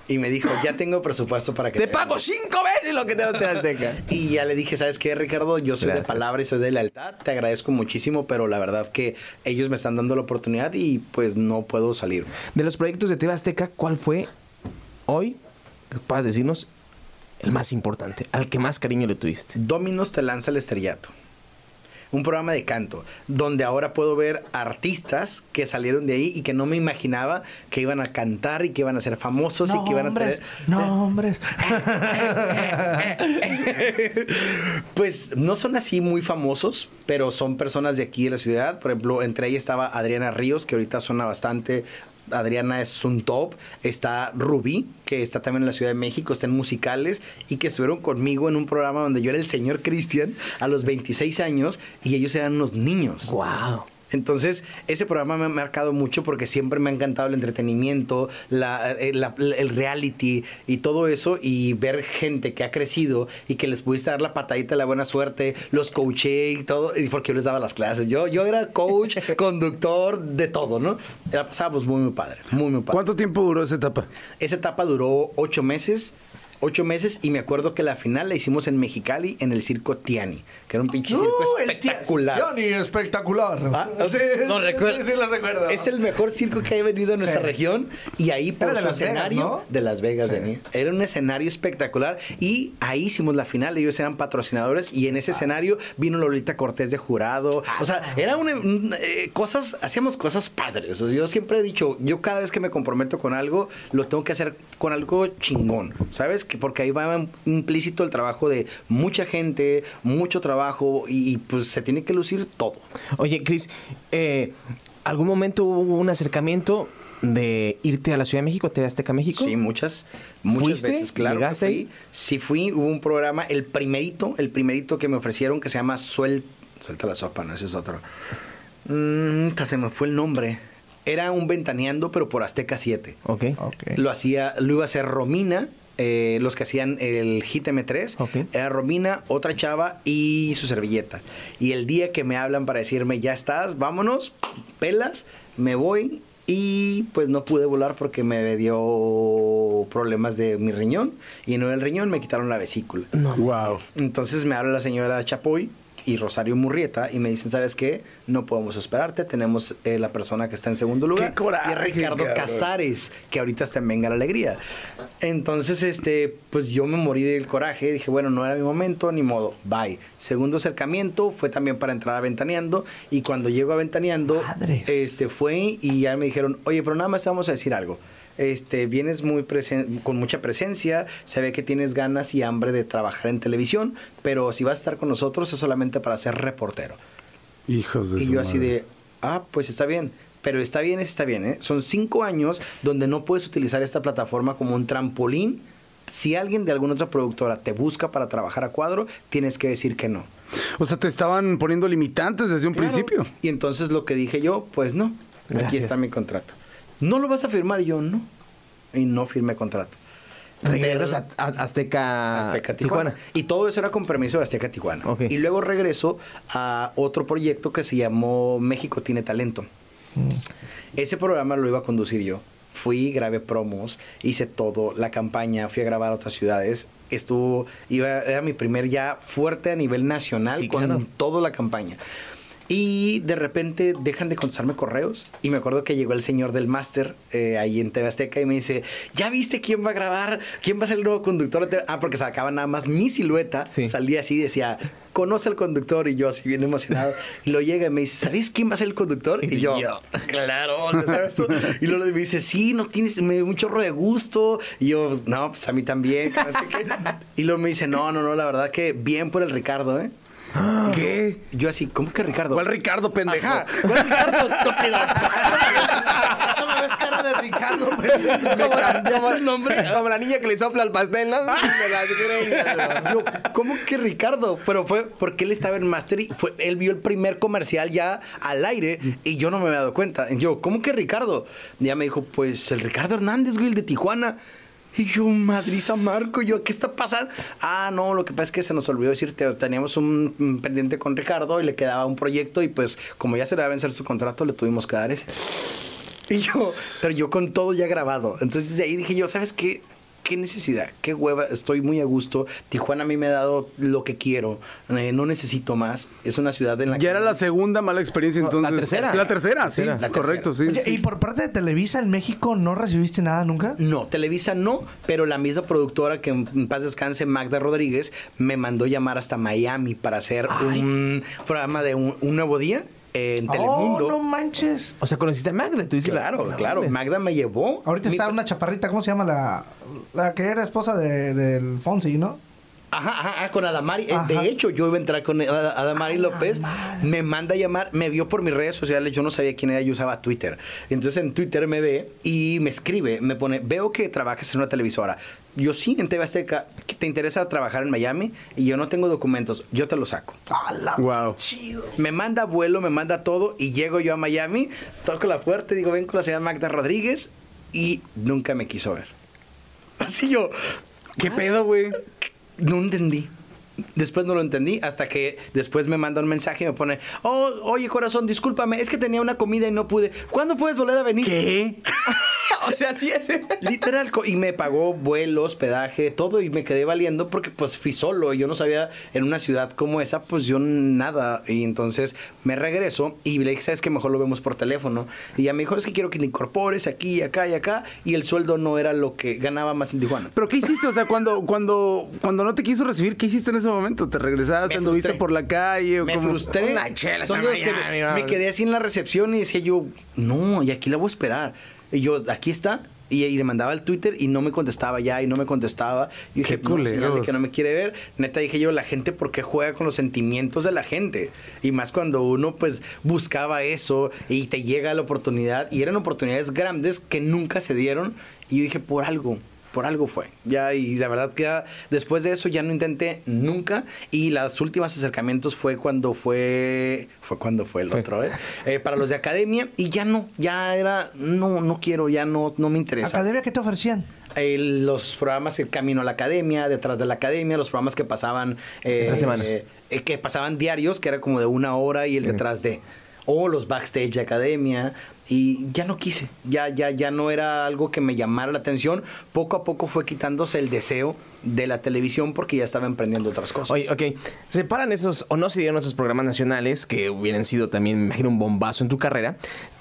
Y me dijo, ya tengo presupuesto para que... Te pago cinco veces lo que te da Azteca. Y ya le dije, ¿sabes qué, Ricardo? Yo soy Gracias. de palabra y soy de lealtad. Te agradezco muchísimo, pero la verdad que ellos me están dando la oportunidad y pues no puedo salir. De los proyectos de TV Azteca, ¿cuál fue hoy, puedas decirnos, el más importante? Al que más cariño le tuviste. Dominos te lanza el estrellato. Un programa de canto, donde ahora puedo ver artistas que salieron de ahí y que no me imaginaba que iban a cantar y que iban a ser famosos y que iban a tener... nombres. Pues no son así muy famosos, pero son personas de aquí de la ciudad. Por ejemplo, entre ellas estaba Adriana Ríos, que ahorita suena bastante. Adriana es un top. Está Rubí, que está también en la Ciudad de México, está en musicales y que estuvieron conmigo en un programa donde yo era el señor Cristian a los 26 años y ellos eran unos niños. ¡Wow! Entonces, ese programa me ha marcado mucho porque siempre me ha encantado el entretenimiento, la- eh, la- el reality y todo eso. Y ver gente que ha crecido y que les pudiste dar la patadita de la buena suerte, los coaché y todo, y porque yo les daba las clases. Yo, yo era coach, conductor, de todo, ¿no? La pasábamos muy, muy padre. Muy, muy padre. ¿Cuánto tiempo duró esa etapa? Esa etapa duró ocho meses. Ocho meses y me acuerdo que la final la hicimos en Mexicali en el circo Tiani, que era un pinche circo Uh, espectacular. Johnny, espectacular. Ah, sí, no recuerdo. Sí, lo recuerdo. Es el mejor circo que ha venido a nuestra Sí. región y ahí por Era de su Las Vegas, escenario ¿no? de Las Vegas Sí. venía. Era un escenario espectacular y ahí hicimos la final, ellos eran patrocinadores y en Ah. ese escenario vino Lolita Cortés de jurado. O sea, era una un, eh, cosas, hacíamos cosas padres. O sea, yo siempre he dicho, yo cada vez que me comprometo con algo, lo tengo que hacer con algo chingón, ¿sabes? Que porque ahí va implícito el trabajo de mucha gente, mucho trabajo y, y, pues se tiene que lucir todo. Oye, Cris, eh, ¿algún momento hubo un acercamiento de irte a la Ciudad de México, TV Azteca México? Sí, muchas, muchas ¿Fuiste? veces, claro. ¿Llegaste ahí? Sí fui, hubo un programa, el primerito, el primerito que me ofrecieron que se llama Suel... Suelta la sopa, no, ese es otro. Mm, se me fue el nombre. Era un ventaneando, pero por Azteca 7. Ok. Ok. Lo hacía, lo iba a hacer Romina, eh, los que hacían el Hit M3. Ok. Era Romina, otra chava y su servilleta. Y el día que me hablan para decirme, ya estás, vámonos, pelas, me voy. Y pues no pude volar porque me dio problemas de mi riñón. Y no el riñón, me quitaron la vesícula. No. Wow. Entonces me habla la señora Chapoy y Rosario Murrieta y me dicen, ¿sabes qué? No podemos esperarte, tenemos eh, la persona que está en segundo lugar. ¡Qué coraje, Y es Ricardo cabrón! Casares, que ahorita está en Venga la Alegría. Entonces, este, pues yo me morí del coraje, dije, bueno, no era mi momento, ni modo, bye. Segundo acercamiento fue también para entrar a Ventaneando y cuando llego a Ventaneando, Madres. este, fue y ya me dijeron, oye, pero nada más te vamos a decir algo. Este, vienes muy presen- con mucha presencia, se ve que tienes ganas y hambre de trabajar en televisión, pero si vas a estar con nosotros es solamente para ser reportero. Hijos de Y su yo así de, ah, pues está bien. Pero está bien, está bien, ¿eh? Son cinco años donde no puedes utilizar esta plataforma como un trampolín. Si alguien de alguna otra productora te busca para trabajar a cuadro, tienes que decir que no. O sea, te estaban poniendo limitantes desde un Claro. principio. Y entonces lo que dije yo, pues no, aquí está mi contrato. ¿No lo vas a firmar? Y yo, no. Y no firmé contrato. Regresas a, a Azteca, Azteca Tijuana. Y todo eso era con permiso de Azteca Tijuana. Y luego regreso a otro proyecto que se llamó México tiene talento. Ese programa lo iba a conducir yo. Fui, grabé promos, hice todo, la campaña, fui a grabar a otras ciudades. Estuvo, iba, era mi primer ya fuerte a nivel nacional Sí, con claro. toda la campaña. Y de repente dejan de contestarme correos. Y me acuerdo que llegó el señor del máster eh, ahí en TV Azteca y me dice: ¿Ya viste quién va a grabar? ¿Quién va a ser el nuevo conductor? de TV?" Ah, porque sacaba nada más mi silueta. Sí. Salía así, decía: Conoce al conductor. Y yo, así bien emocionado. Y lo llega y me dice: ¿Sabes quién va a ser el conductor? Y, Y yo, yo. claro, ¿ya ¿sabes tú? Y luego me dice: Sí, no tienes, me dio un chorro de gusto. Y yo, no, pues a mí también. que no sé qué". Y luego me dice: No, no, no, la verdad que bien por el Ricardo, ¿eh? ¿Qué? Yo así, ¿cómo que Ricardo? ¿Cuál Ricardo, pendejo? Ajá, ¿cuál Ricardo, estúpido? Eso me ves cara de Ricardo, güey. Como la, como- el nombre? como la niña que le sopla al pastel, ¿no? Me las greñas. Yo, ¿cómo que Ricardo? Pero fue porque él estaba en Master y fue, él vio el primer comercial ya al aire y yo no me había dado cuenta. Yo, ¿cómo que Ricardo? Y ya me dijo, pues el Ricardo Hernández, güey, el de Tijuana. Y yo, Madriza Marco, y yo, ¿qué está pasando? Ah, no, lo que pasa es que se nos olvidó decirte, teníamos un, un pendiente con Ricardo y le quedaba un proyecto y pues como ya se le va a vencer su contrato, le tuvimos que dar ese. Y yo, pero yo con todo ya grabado. Entonces de ahí dije yo, ¿sabes qué? ¿Qué necesidad? ¿Qué hueva? Estoy muy a gusto. Tijuana a mí me ha dado lo que quiero. Eh, no necesito más. Es una ciudad en la que... Ya era la segunda mala experiencia, No, entonces. la tercera. La tercera, sí. Tercera. Correcto, sí. Oye, sí. ¿y por parte de Televisa en México no recibiste nada nunca? No, Televisa no, pero la misma productora que en paz descanse, Magda Rodríguez, me mandó llamar hasta Miami para hacer un programa de un, un nuevo día en Telemundo. Oh, no manches. O sea, conociste a Magda. Tú dices, Claro, "No, claro. hombre". Magda me llevó. Ahorita Mi- está una chaparrita, ¿cómo se llama la, la que era esposa de, del Fonsi, no? Ajá, ajá, ajá, con Adamari. Eh, Ajá. De hecho, yo iba a entrar con Ad- Adamari López. Me manda a llamar, me vio por mis redes sociales. Yo no sabía quién era, yo usaba Twitter. Entonces en Twitter me ve y me escribe, me pone: Veo que trabajas en una televisora. Yo sí, en TV Azteca. ¿Qué ¿Te interesa trabajar en Miami? Y yo no tengo documentos, yo te los saco. ¡Hala! Wow. Chido. Me manda vuelo, me manda todo y llego yo a Miami, toco la puerta y digo, ven con la señora Magda Rodríguez y nunca me quiso ver. Así yo, ¿Qué pedo, güey? no entendí. Después no lo entendí hasta que después me manda un mensaje y me pone, oh, oye corazón, discúlpame, es que tenía una comida y no pude. ¿Cuándo puedes volver a venir? ¿Qué? o sea, sí es. Literal, y me pagó vuelo, hospedaje, todo, y me quedé valiendo porque pues fui solo y yo no sabía en una ciudad como esa, pues yo nada. Y entonces me regreso y le dije, ¿sabes qué? Mejor lo vemos por teléfono. Y ya me dijo, es que quiero que te incorpores aquí, acá y acá. Y el sueldo no era lo que ganaba más en Tijuana. ¿Pero qué hiciste? O sea, cuando, cuando, cuando no te quiso recibir, ¿qué hiciste en ese momento? ¿Te regresaste? Me ¿Anduviste frustré. por la calle? o Me cómo? frustré. Una chela Son a de los que Miami, me, quedé así en la recepción y decía yo, no, y aquí la voy a esperar. Y yo, aquí está. Y, y le mandaba el Twitter y no me contestaba ya y no me contestaba. Y dije, Qué no, señal de culeros. que no me quiere ver. Neta dije yo, la gente, ¿por qué juega con los sentimientos de la gente? Y más cuando uno pues buscaba eso y te llega la oportunidad. Y eran oportunidades grandes que nunca se dieron. Y yo dije, por algo. Por algo fue. Ya, y la verdad que ya, después de eso ya no intenté nunca. Y los últimos acercamientos fue cuando fue. Fue cuando fue el Sí. otro, ¿eh? Eh, Para los de academia. Y ya no, ya era. No, no quiero, ya no, no me interesa. ¿Academia qué te ofrecían? Eh, los programas El Camino a la Academia, Detrás de la Academia, los programas que pasaban. eh, semana. eh, eh, que pasaban diarios, que era como de una hora y el Sí. detrás de. o los backstage de academia y ya no quise, ya ya ya no era algo que me llamara la atención, poco a poco fue quitándose el deseo de la televisión porque ya estaba emprendiendo otras cosas. Oye, ok. ¿Se paran esos, o no se dieron esos programas nacionales que hubieran sido también, me imagino, un bombazo en tu carrera?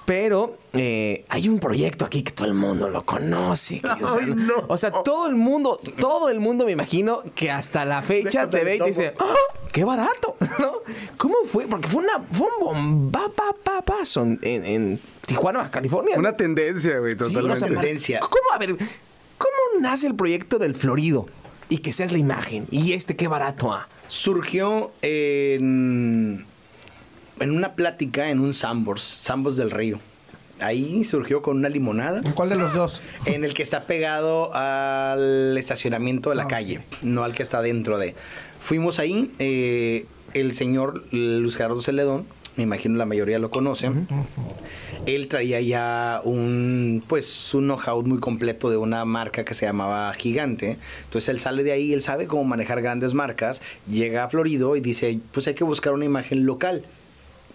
Pero eh, hay un proyecto aquí que todo el mundo lo conoce. que, o, sea, no. o sea, todo el mundo, todo el mundo me imagino que hasta la fecha te ve y te dice, ¡Ah! ¡qué barato! ¿No? ¿Cómo fue? Porque fue, una, fue un bombapapapazo en, en, en Tijuana, Baja California. Una tendencia, güey, totalmente. sea, tendencia. ¿Cómo, a ver, cómo nace el proyecto del Florido? Y que seas la imagen. Y este, qué barato, ah. Surgió en, en una plática en un Sambors, Sambors del Río. Ahí surgió con una limonada. ¿Cuál de los dos? En el que está pegado al estacionamiento de la Ah, calle, no al que está dentro de. Fuimos ahí, eh, el señor Luis Gerardo Celedón, me imagino la mayoría lo conocen. Él traía ya un, pues, un know-how muy completo de una marca que se llamaba Gigante. Entonces él sale de ahí, él sabe cómo manejar grandes marcas, llega a Florido y dice, pues hay que buscar una imagen local.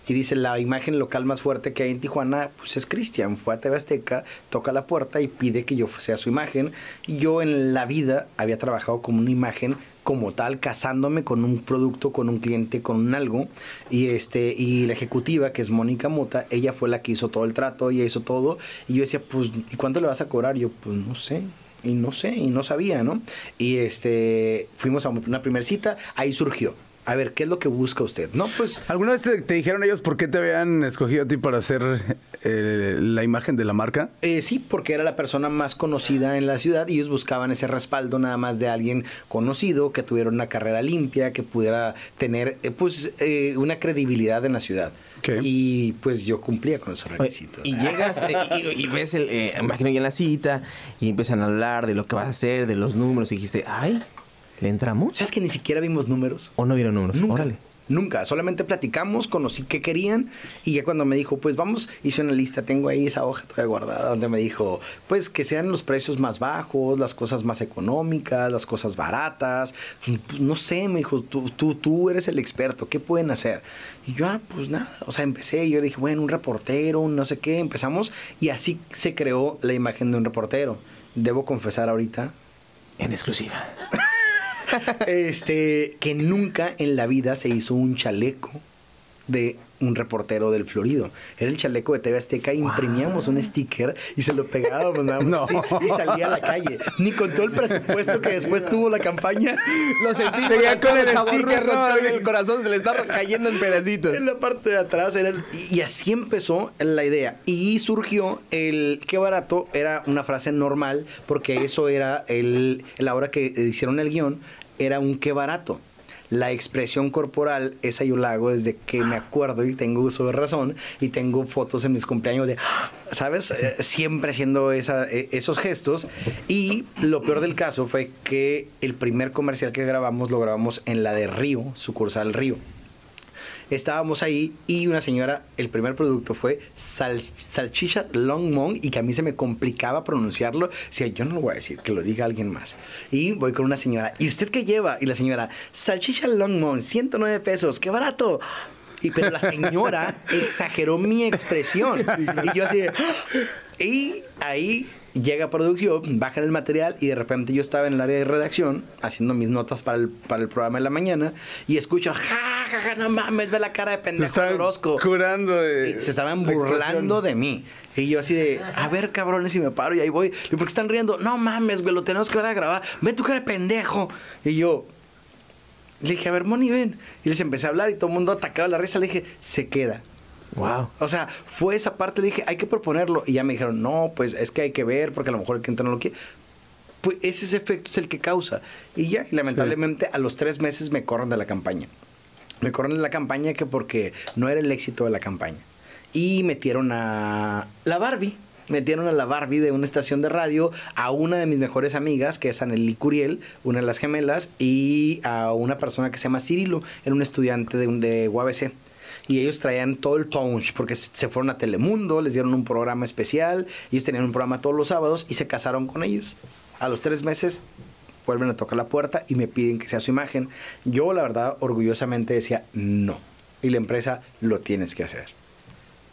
Y dice, la imagen local más fuerte que hay en Tijuana, pues es Cristian. Fue a TV Azteca, toca la puerta y pide que yo sea su imagen. Y yo en la vida había trabajado como una imagen como tal, casándome con un producto, con un cliente, con un algo. Y este y la ejecutiva, que es Mónica Mota, ella fue la que hizo todo el trato, ella hizo todo. Y yo decía, pues, ¿y cuánto le vas a cobrar? Yo, pues, no sé. Y no sé, y no sabía, ¿no? Y este, fuimos a una primera cita, ahí surgió. A ver, ¿qué es lo que busca usted? No, pues ¿Alguna vez te, te dijeron ellos por qué te habían escogido a ti para hacer eh, la imagen de la marca? Eh, sí, porque era la persona más conocida en la ciudad y ellos buscaban ese respaldo nada más de alguien conocido, que tuviera una carrera limpia, que pudiera tener eh, pues eh, una credibilidad en la ciudad. Ok. Y pues yo cumplía con esos requisitos. Y llegas eh, y, y ves, el, eh, imagino ya en la cita, y empiezan a hablar de lo que vas a hacer, de los números, y dijiste, ay, ¿le entramos? ¿Sabes que ni siquiera vimos números? ¿O no vieron números? Nunca. Órale. Nunca, solamente platicamos, conocí qué querían y ya cuando me dijo, pues vamos, hice una lista, tengo ahí esa hoja todavía guardada donde me dijo, pues que sean los precios más bajos, las cosas más económicas, las cosas baratas, pues, no sé, me dijo, tú, tú, tú eres el experto, ¿qué pueden hacer? Y yo, ah, pues nada, o sea, empecé, yo dije, bueno, un reportero, un no sé qué, empezamos y así se creó la imagen de un reportero. Debo confesar ahorita En exclusiva. este, que nunca en la vida se hizo un chaleco de un reportero del Florido. Era el chaleco de TV Azteca, imprimíamos un sticker y se lo pegábamos nada más No. así, y salía a la calle. Ni con todo el presupuesto que después tuvo la campaña. Lo sentí Seguía con el sticker. ¿no? el corazón se le está cayendo en pedacitos. En la parte de atrás era el- y, y así empezó la idea. Y surgió el qué barato, era una frase normal, porque eso era el, la hora que hicieron el guion, era un qué barato. La expresión corporal, esa yo la hago desde que me acuerdo y tengo uso de razón y tengo fotos en mis cumpleaños de, ¿sabes? Eh, siempre haciendo esa, eh, esos gestos. Y lo peor del caso fue que el primer comercial que grabamos lo grabamos en la de Río, sucursal Río estábamos ahí y una señora, el primer producto fue sal- salchicha Longmont y que a mí se me complicaba pronunciarlo. Decía, yo no lo voy a decir, que lo diga alguien más. Y voy con una señora, ¿y usted qué lleva? Y la señora, salchicha Longmont, 109 pesos, qué barato. Y, pero la señora exageró mi expresión. Y yo así, de, y ahí llega producción, bajan el material y de repente yo estaba en el área de redacción haciendo mis notas para el, para el programa de la mañana y escucho, ja, ja, ja, no mames, ve la cara de Se pendejo Orozco. curando de... Y se estaban burlando de mí. Y yo así de, a ver, cabrones, y me paro y ahí voy. ¿Y por qué están riendo? No mames, güey, lo tenemos que ver a grabar. Ve tu cara de pendejo. Y yo, le dije, a ver, Moni, ven. Y les empecé a hablar y todo el mundo atacaba la risa. Le dije, se queda. Wow. O sea, fue esa parte, dije, hay que proponerlo. Y ya me dijeron, no, pues es que hay que ver, porque a lo mejor el cliente no lo quiere. Pues ese efecto es el que causa. Y ya, y lamentablemente a los tres meses me corren de la campaña. Me corren de la campaña que porque no era el éxito de la campaña. Y metieron a la Barbie. Metieron a la Barbie de una estación de radio, a una de mis mejores amigas, que es Anneli Curiel, una de las gemelas, y a una persona que se llama Cirilo, era un estudiante de, un, de UABC y ellos traían todo el punch porque se fueron a Telemundo, les dieron un programa especial, ellos tenían un programa todos los sábados y se casaron con ellos. A los tres meses vuelven a tocar la puerta y me piden que sea su imagen. Yo la verdad orgullosamente decía no y la empresa lo tienes que hacer.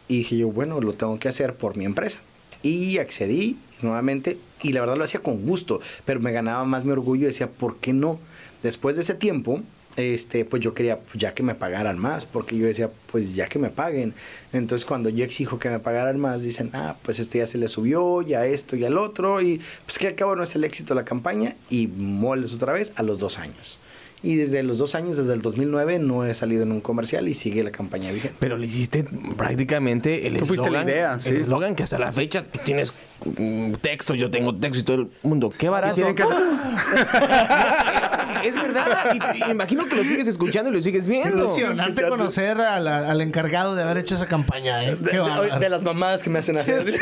Y dije yo, bueno, lo tengo que hacer por mi empresa. Y accedí nuevamente y la verdad lo hacía con gusto, pero me ganaba más mi orgullo y decía, ¿por qué no? Después de ese tiempo, este, pues yo quería pues, ya que me pagaran más, porque yo decía, pues ya que me paguen. Entonces cuando yo exijo que me pagaran más, dicen, ah, pues este ya se le subió, ya esto y al otro, y pues que al cabo no es el éxito de la campaña, y moles otra vez a los dos años. Y desde los dos años, desde el 2009, no he salido en un comercial y sigue la campaña vigente. Pero le hiciste prácticamente el Tú fuiste la eslogan. idea, sí. El eslogan que hasta la fecha tú tienes mm, texto, yo tengo texto y todo el mundo. Qué barato. tienen que- es verdad. Y, y imagino que lo sigues escuchando y lo sigues viendo. Emocionante conocer al, al encargado de haber hecho esa campaña, ¿eh? De, Qué de- bárbaro. de las mamadas que me hacen hacer.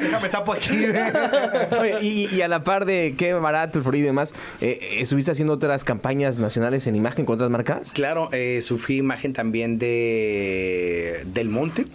Déjame tapo aquí. Oye, y, y a la par de qué barato el Florido y demás, eh, eh, ¿estuviste haciendo otras campañas nacionales en imagen con otras marcas? Claro, eh, sufrí imagen también de Del Monte.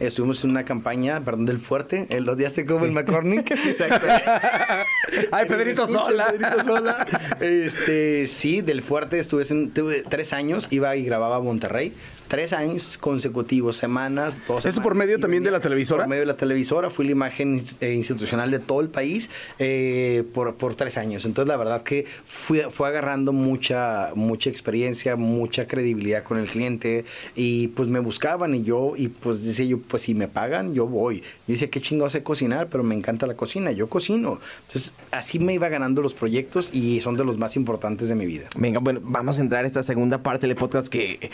Estuvimos en una campaña, perdón, del Fuerte. ¿El odiaste como el McCormick? Sí, exacto. Ay, Pedrito Escucha, Sola. Pedrito Sola. Este, sí, del Fuerte estuve en, tuve tres años, iba y grababa a Monterrey. Tres años consecutivos, semanas, dos ¿Eso por medio también de la televisora? Por medio de la televisora, fui la imagen eh, institucional de todo el país eh, por, por tres años. Entonces, la verdad que fui, fue agarrando mucha, mucha experiencia, mucha credibilidad con el cliente y pues me buscaban y yo, y pues decía yo, pues si me pagan, yo voy. Yo decía, qué chingo sé cocinar, pero me encanta la cocina, yo cocino. Entonces, así me iba ganando los proyectos y son de los más importantes de mi vida. Venga, bueno, vamos a entrar a esta segunda parte del podcast que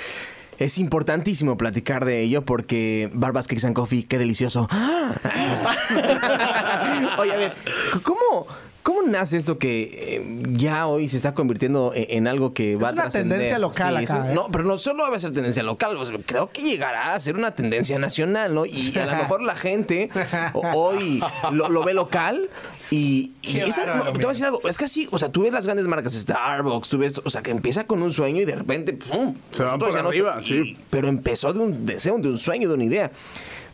es importantísimo platicar de ello porque Barbas Cakes and Coffee, qué delicioso. Oye, a ver, ¿cómo, cómo nace esto que eh, ya hoy se está convirtiendo en, en algo que va a una trascender? tendencia local Sí, acá, sí. ¿eh? No, pero no solo va a ser tendencia local, creo que llegará a ser una tendencia nacional, ¿no? Y a lo mejor la gente hoy lo, lo ve local y, esa- no, te voy a decir algo, es que así, o sea, tú ves las grandes marcas Starbucks, tú ves, o sea, que empieza con un sueño y de repente, ¡pum! Se van por arriba, y- sí. Pero empezó de un deseo, de un sueño, de una idea.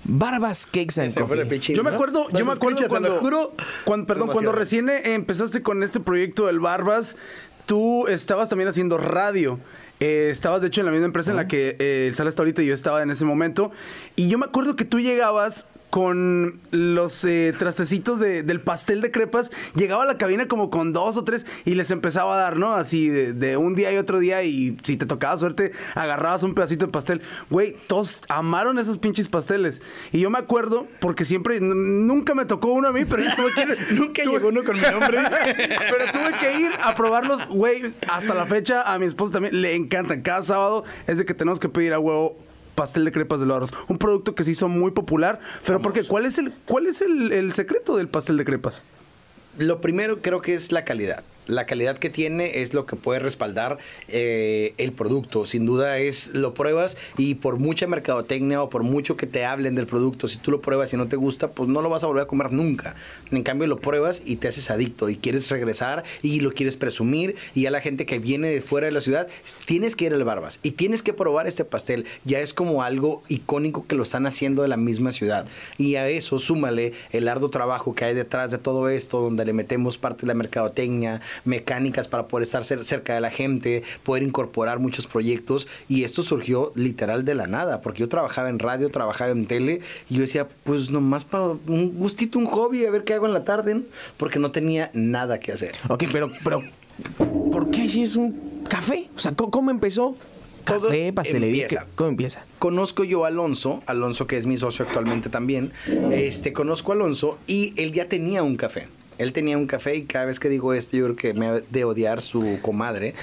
Barbas Cakes and Coffee. Yo me acuerdo, No yo me acuerdo cuando, juro. cuando- perdón, cuando recién eh, empezaste con este proyecto del Barbas, tú estabas también haciendo radio. Eh, estabas, de hecho, en la misma empresa en la que eh, el Sala está ahorita y yo estaba en ese momento. Y yo me acuerdo que tú llegabas con los eh, trastecitos de- del pastel de crepas. Llegaba a la cabina como con dos o tres y les empezaba a dar, ¿no? Así de, de un día y otro día. Y si te tocaba suerte, agarrabas un pedacito de pastel. Güey, todos amaron esos pinches pasteles. Y yo me acuerdo, porque siempre, nunca me tocó uno a mí, pero yo tuve que ir. Nunca tuve- llegó uno con mi nombre. pero tuve que ir a probarlos, güey. Hasta la fecha a mi esposa también le encantan. Cada sábado es de que tenemos que pedir a huevo pastel de crepas de Loros. Un producto que se hizo muy popular. Pero ¿por qué? ¿Cuál es el, cuál es el, el secreto del pastel de crepas? Lo primero creo que es la calidad. La calidad que tiene es lo que puede respaldar eh, el producto. Sin duda es, lo pruebas y por mucha mercadotecnia o por mucho que te hablen del producto, si tú lo pruebas y no te gusta, pues no lo vas a volver a comer nunca. En cambio lo pruebas y te haces adicto y quieres regresar y lo quieres presumir y a la gente que viene de fuera de la ciudad, tienes que ir al Barbas y tienes que probar este pastel. Ya es como algo icónico que lo están haciendo de la misma ciudad. Y a eso súmale el arduo trabajo que hay detrás de todo esto, donde le metemos parte de la mercadotecnia, mecánicas para poder estar cer- cerca de la gente, poder incorporar muchos proyectos. Y esto surgió literal de la nada, porque yo trabajaba en radio, trabajaba en tele, y yo decía, pues nomás para un gustito, un hobby, a ver qué hago en la tarde, ¿no? porque no tenía nada que hacer. Ok, pero, pero, ¿por qué si es un café? O sea, ¿cómo, cómo empezó? Café, pastelería, empieza. ¿qué- ¿cómo empieza? Conozco yo a Alonso, Alonso que es mi socio actualmente también, este, conozco a Alonso y él ya tenía un café. Él tenía un café y cada vez que digo esto yo creo que me ha de odiar su comadre.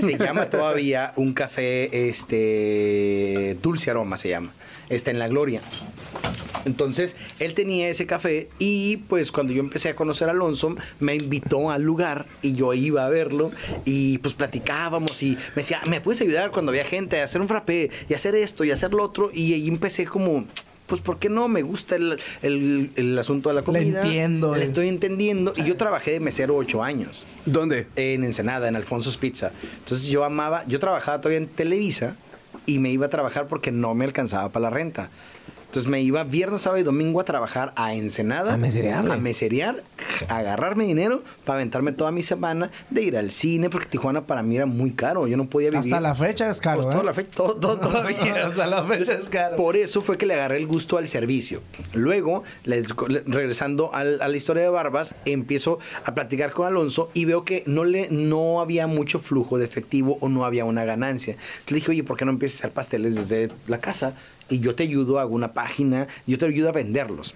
Se llama todavía un café, este, dulce aroma se llama. Está en La Gloria. Entonces, él tenía ese café y pues cuando yo empecé a conocer a Alonso, me invitó al lugar y yo iba a verlo y pues platicábamos y me decía, ¿me puedes ayudar cuando había gente a hacer un frappé y hacer esto y hacer lo otro? Y ahí empecé como... Pues, ¿por qué no? Me gusta el, el- el asunto de la Le comida. entiendo, Le eh. estoy entendiendo. Y yo trabajé de mesero ocho años ¿Dónde? en Ensenada, en Alfonso's Pizza. Entonces yo amaba, yo trabajaba todavía en Televisa y me iba a trabajar porque no me alcanzaba para la renta. Entonces me iba viernes, sábado y domingo a trabajar a Ensenada. A meserearle. A meserear, a agarrarme dinero para aventarme toda mi semana de ir al cine, porque Tijuana para mí era muy caro. Yo no podía vivir. Hasta la fecha es caro, Pues, ¿eh? toda la fecha, todo, todo todavía. Hasta la fecha es caro. Por eso fue que le agarré el gusto al servicio. Luego, les- regresando al- a la historia de Barbas, empiezo a platicar con Alonso y veo que no, le, no había mucho flujo de efectivo o no había una ganancia. Entonces le dije, oye, ¿por qué no empiezas a hacer pasteles desde la casa? Y yo te ayudo, hago una página, yo te ayudo a venderlos.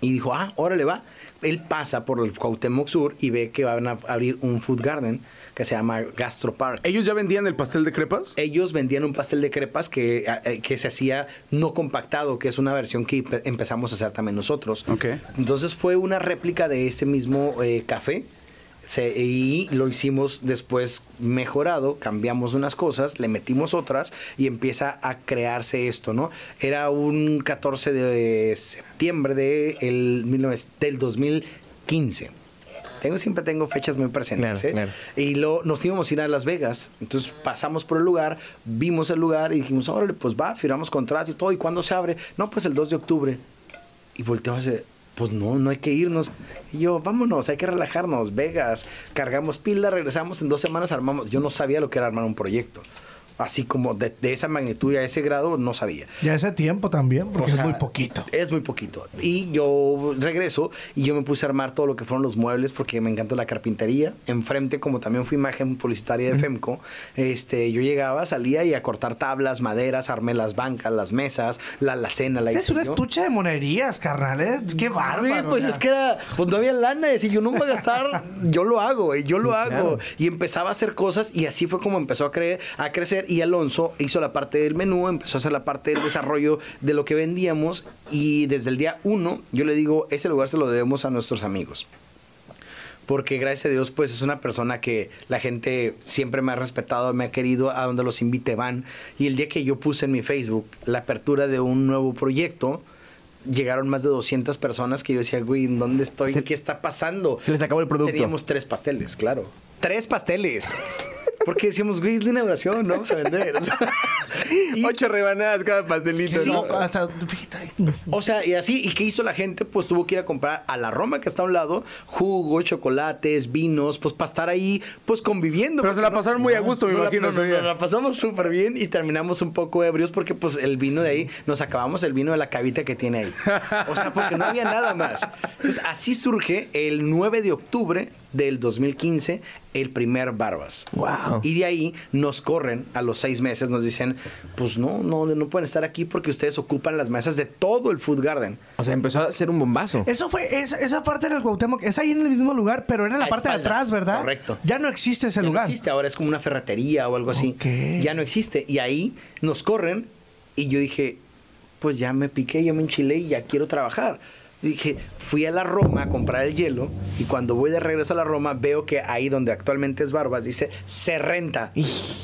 Y dijo, ah, órale va. Él pasa por el Cuauhtémoc Sur y ve que van a abrir un food garden que se llama Gastro Park. ¿Ellos ya vendían el pastel de crepas? Ellos vendían un pastel de crepas que, eh, que se hacía no compactado, que es una versión que empe- empezamos a hacer también nosotros. Ok. Entonces fue una réplica de ese mismo eh, café. Se- y lo hicimos después mejorado, cambiamos unas cosas, le metimos otras y empieza a crearse esto, ¿no? Era un 14 de septiembre de el 19 del 2015. Tengo, siempre tengo fechas muy presentes. Claro, ¿eh? claro. Y lo, nos íbamos a ir a Las Vegas. Entonces pasamos por el lugar, vimos el lugar y dijimos, órale, pues va, firmamos contrato y todo. ¿Y cuándo se abre? No, pues el 2 de octubre. Y volteamos y pues no, no hay que irnos. Y yo, vámonos, hay que relajarnos. Vegas, cargamos pila, regresamos en dos semanas, armamos. Yo no sabía lo que era armar un proyecto. Así como de, de esa magnitud y a ese grado, no sabía. Ya ese tiempo también, porque O sea, es muy poquito. Es muy poquito. Y yo regreso y yo me puse a armar todo lo que fueron los muebles porque me encanta la carpintería. Enfrente, como también fui imagen publicitaria de FEMCO, este, yo llegaba, salía y a cortar tablas, maderas, armé las bancas, las mesas, la alacena, la Es hice un yo. estuche de monerías, carnal, ¿eh? Qué bárbaro. Pues es que era, pues no había lana, y si yo no voy a gastar, yo lo hago, yo lo hago. claro. Y empezaba a hacer cosas y así fue como empezó a, creer, a crecer y Alonso hizo la parte del menú, empezó a hacer la parte del desarrollo de lo que vendíamos y desde el día uno yo le digo, ese lugar se lo debemos a nuestros amigos. Porque gracias a Dios, pues es una persona que la gente siempre me ha respetado, me ha querido, a donde los invite van. Y el día que yo puse en mi Facebook la apertura de un nuevo proyecto, llegaron más de 200 personas que yo decía, güey, ¿en dónde estoy? Se- ¿Qué está pasando? se les acabó el producto. Teníamos tres pasteles, claro. ¡Tres pasteles! Porque decíamos, güey, es la inauguración, no vamos a vender. O sea, y- Ocho rebanadas cada pastelito, Sí, ¿no? hasta, fíjate, O sea, y así, ¿y qué hizo la gente? Pues tuvo que ir a comprar a la Roma que está a un lado, jugo, chocolates, vinos, pues para estar ahí, pues conviviendo. Pero se la pasaron muy a gusto, me Nos la- imagino, nos la pasamos súper bien y terminamos un poco ebrios porque pues el vino de ahí, nos acabamos el vino de la cavita que tiene ahí. O sea, porque no había nada más. Entonces, así surge el 9 de octubre del 2015 el primer Barbas. Wow. Y de ahí nos corren a los seis meses, nos dicen, pues no, no, no pueden estar aquí porque ustedes ocupan las mesas de todo el Food Garden. O sea, empezó a ser un bombazo. Eso fue, esa, esa parte del Cuauhtémoc, es ahí en el mismo lugar, pero era en la A parte de espaldas, atrás, ¿verdad? correcto. Ya no existe ese Ya lugar. No existe, ahora es como una ferretería o algo así. Ok. Ya no existe. Y ahí nos corren y yo dije, pues ya me piqué, ya me enchilé y ya quiero trabajar. Dije, fui a la Roma a comprar el hielo y cuando voy de regreso a la Roma veo que ahí donde actualmente es Barbas dice, se renta.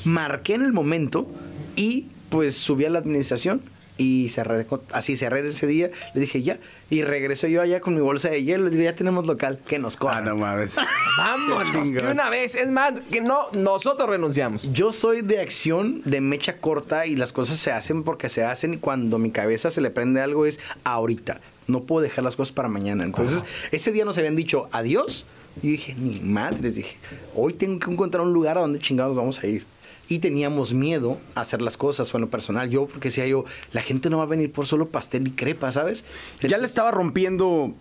Marqué en el momento y pues subí a la administración y cerré, así cerré ese día. Le dije, ya. Y regreso yo allá con mi bolsa de hielo. Le digo, ya tenemos local, que nos Ah, corran. no mames. Vámonos de una vez. Es más, que no, nosotros renunciamos. Yo soy de acción, de mecha corta y las cosas se hacen porque se hacen y cuando mi cabeza se le prende algo es ahorita. No puedo dejar las cosas para mañana. Entonces, ese día nos habían dicho adiós. Y yo dije, ni madres, dije, hoy tengo que encontrar un lugar a donde chingados vamos a ir. Y teníamos miedo a hacer las cosas, bueno, personal, yo, porque decía yo, la gente no va a venir por solo pastel y crepa, ¿sabes? ¿Ya le estaba rompiendo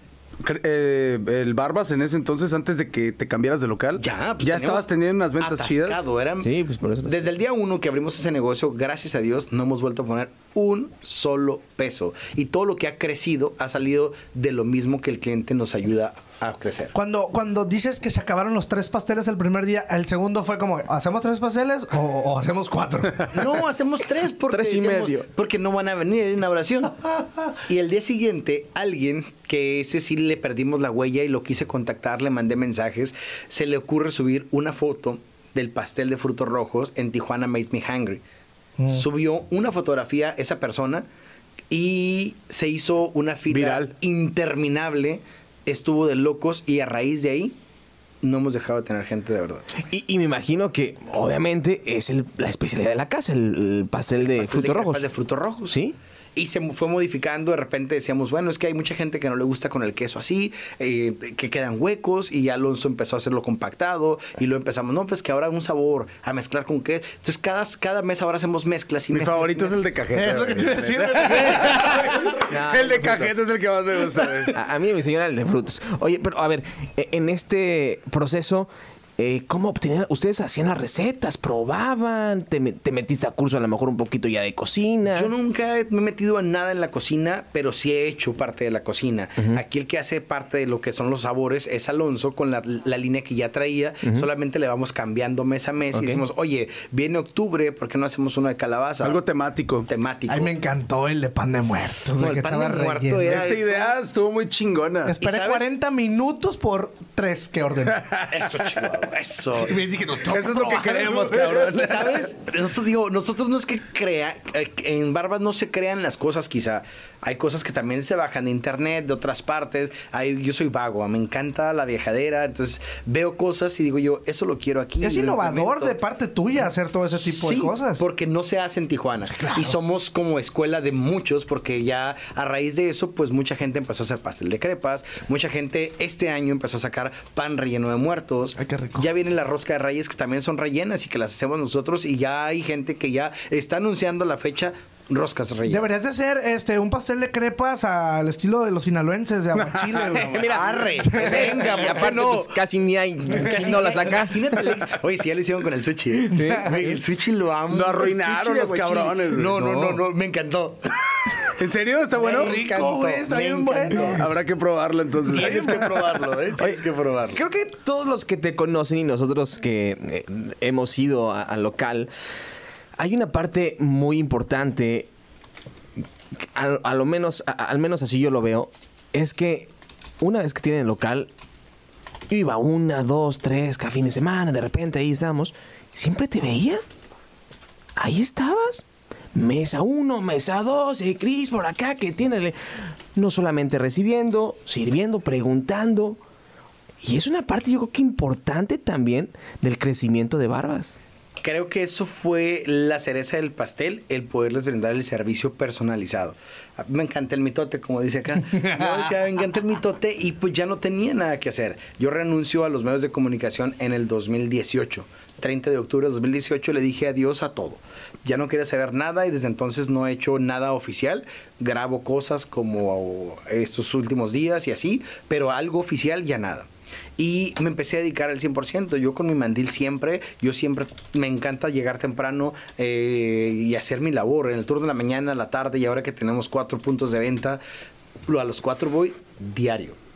eh, el Barbas en ese entonces antes de que te cambiaras de local? Ya, pues ¿Ya teníamos estabas teniendo unas ventas chidas? atascado, eran- Sí, pues por eso. Desde el día uno que abrimos ese negocio, gracias a Dios, no hemos vuelto a poner un solo peso. Y todo lo que ha crecido ha salido de lo mismo que el cliente nos ayuda a crecer. Cuando, cuando dices que se acabaron los tres pasteles el primer día, el segundo fue como, ¿hacemos tres pasteles o, o hacemos cuatro? No, hacemos tres porque Tres y medio. Porque no van a venir en inauguración. Y el día siguiente, alguien que ese sí le perdimos la huella y lo quise contactar, le mandé mensajes, se le ocurre subir una foto del pastel de frutos rojos en Tijuana Makes Me Hungry. Subió una fotografía esa persona y se hizo una fila Viral. interminable. Estuvo de locos y a raíz de ahí no hemos dejado de tener gente de verdad. Y, y me imagino que, obviamente, es el- la especialidad de la casa, el, el pastel de Pastel frutos rojos. De frutos rojos. ¿Sí? Y se fue modificando, de repente decíamos, bueno, es que hay mucha gente que no le gusta con el queso así, eh, que quedan huecos, y ya Alonso empezó a hacerlo compactado, y lo empezamos, no, pues que ahora un sabor a mezclar con queso. Entonces cada, cada mes ahora hacemos mezclas y Mi mezclas y favorito es el de cajeta. Es lo que te güey. iba a decir. No, el de cajeta es el que más me gusta. A, a mí mi señora el de frutos. Oye, pero a ver, e- en este proceso, eh, ¿cómo obtenían? ¿Ustedes hacían las recetas? ¿Probaban? ¿Te, me- te metiste a curso a lo mejor un poquito ya de cocina? Yo nunca he- me he metido en nada en la cocina, pero sí he hecho parte de la cocina. Aquí el que hace parte de lo que son los sabores es Alonso con la, la línea que ya traía. Solamente le vamos cambiando mes a mes y decimos, oye, viene octubre, ¿por qué no hacemos uno de calabaza? Algo temático. temático. Ay, me encantó el de pan de. No, de el que pan estaba de muerto era- Esa eso. idea estuvo muy chingona. Esperé sabes? 40 minutos por tres que ordené. Eso, Chihuahua, eso. Me dije, Eso es lo que queremos, cabrón. ¿Sabes? Nosotros digo, nosotros no es que crea, eh, en Barbas no se crean las cosas quizá. Hay cosas que también se bajan de internet, de otras partes. Hay, yo soy vago, me encanta la viajadera, entonces veo cosas y digo yo, eso lo quiero aquí. Es innovador de parte tuya hacer todo ese tipo Sí, de cosas. Porque no se hace en Tijuana. Y somos como escuela de muchos, porque ya a raíz de eso, pues mucha gente empezó a hacer pastel de crepas. Mucha gente este año empezó a sacar pan relleno de muertos. Ay, qué rico. Ya viene la rosca de reyes, que también son rellenas y que las hacemos nosotros. Y ya hay gente que ya está anunciando la fecha roscas rellenas. Deberías de hacer este un pastel de crepas al estilo de los sinaloenses de aguachile. güey. Mira, Arre, venga, y ¿por qué aparte, no? pues casi ni hay quien no la saca. Oye, si ya lo hicieron con el sushi. ¿eh? Güey, El sushi lo amo. Lo arruinaron los cabrones. No, no, no, no, me encantó. ¿En serio? ¿Está bueno? Me rico, encantó, güey, está bien bueno. Habrá que probarlo entonces. Tienes que probarlo, ¿eh? Tienes que probarlo. Creo que todos los que te conocen y nosotros que eh, hemos ido al local, hay una parte muy importante, a, a lo menos, al menos así yo lo veo, es que una vez que tienen el local, yo iba una, dos, tres, cada fin de semana, de repente ahí estamos, siempre te veía. Ahí estabas. Mesa uno, mesa dos, eh, Cris por acá, que tiene. No solamente recibiendo, sirviendo, preguntando. Y es una parte, yo creo que importante también del crecimiento de Barbas. Creo que eso fue la cereza del pastel, el poderles brindar el servicio personalizado. A mí me encanta el mitote, como dice acá. Yo decía, me encanta el mitote y pues ya no tenía nada que hacer. Yo renuncio a los medios de comunicación en el 2018. 30 de octubre de 2018 le dije adiós a todo. Ya no quería saber nada y desde entonces no he hecho nada oficial. Grabo cosas como estos últimos días y así, pero algo oficial ya nada. Y me empecé a dedicar al 100%. Yo con mi mandil siempre, yo siempre me encanta llegar temprano eh, y hacer mi labor. En el turno de la mañana, la tarde y ahora que tenemos cuatro puntos de venta, a los cuatro voy diario.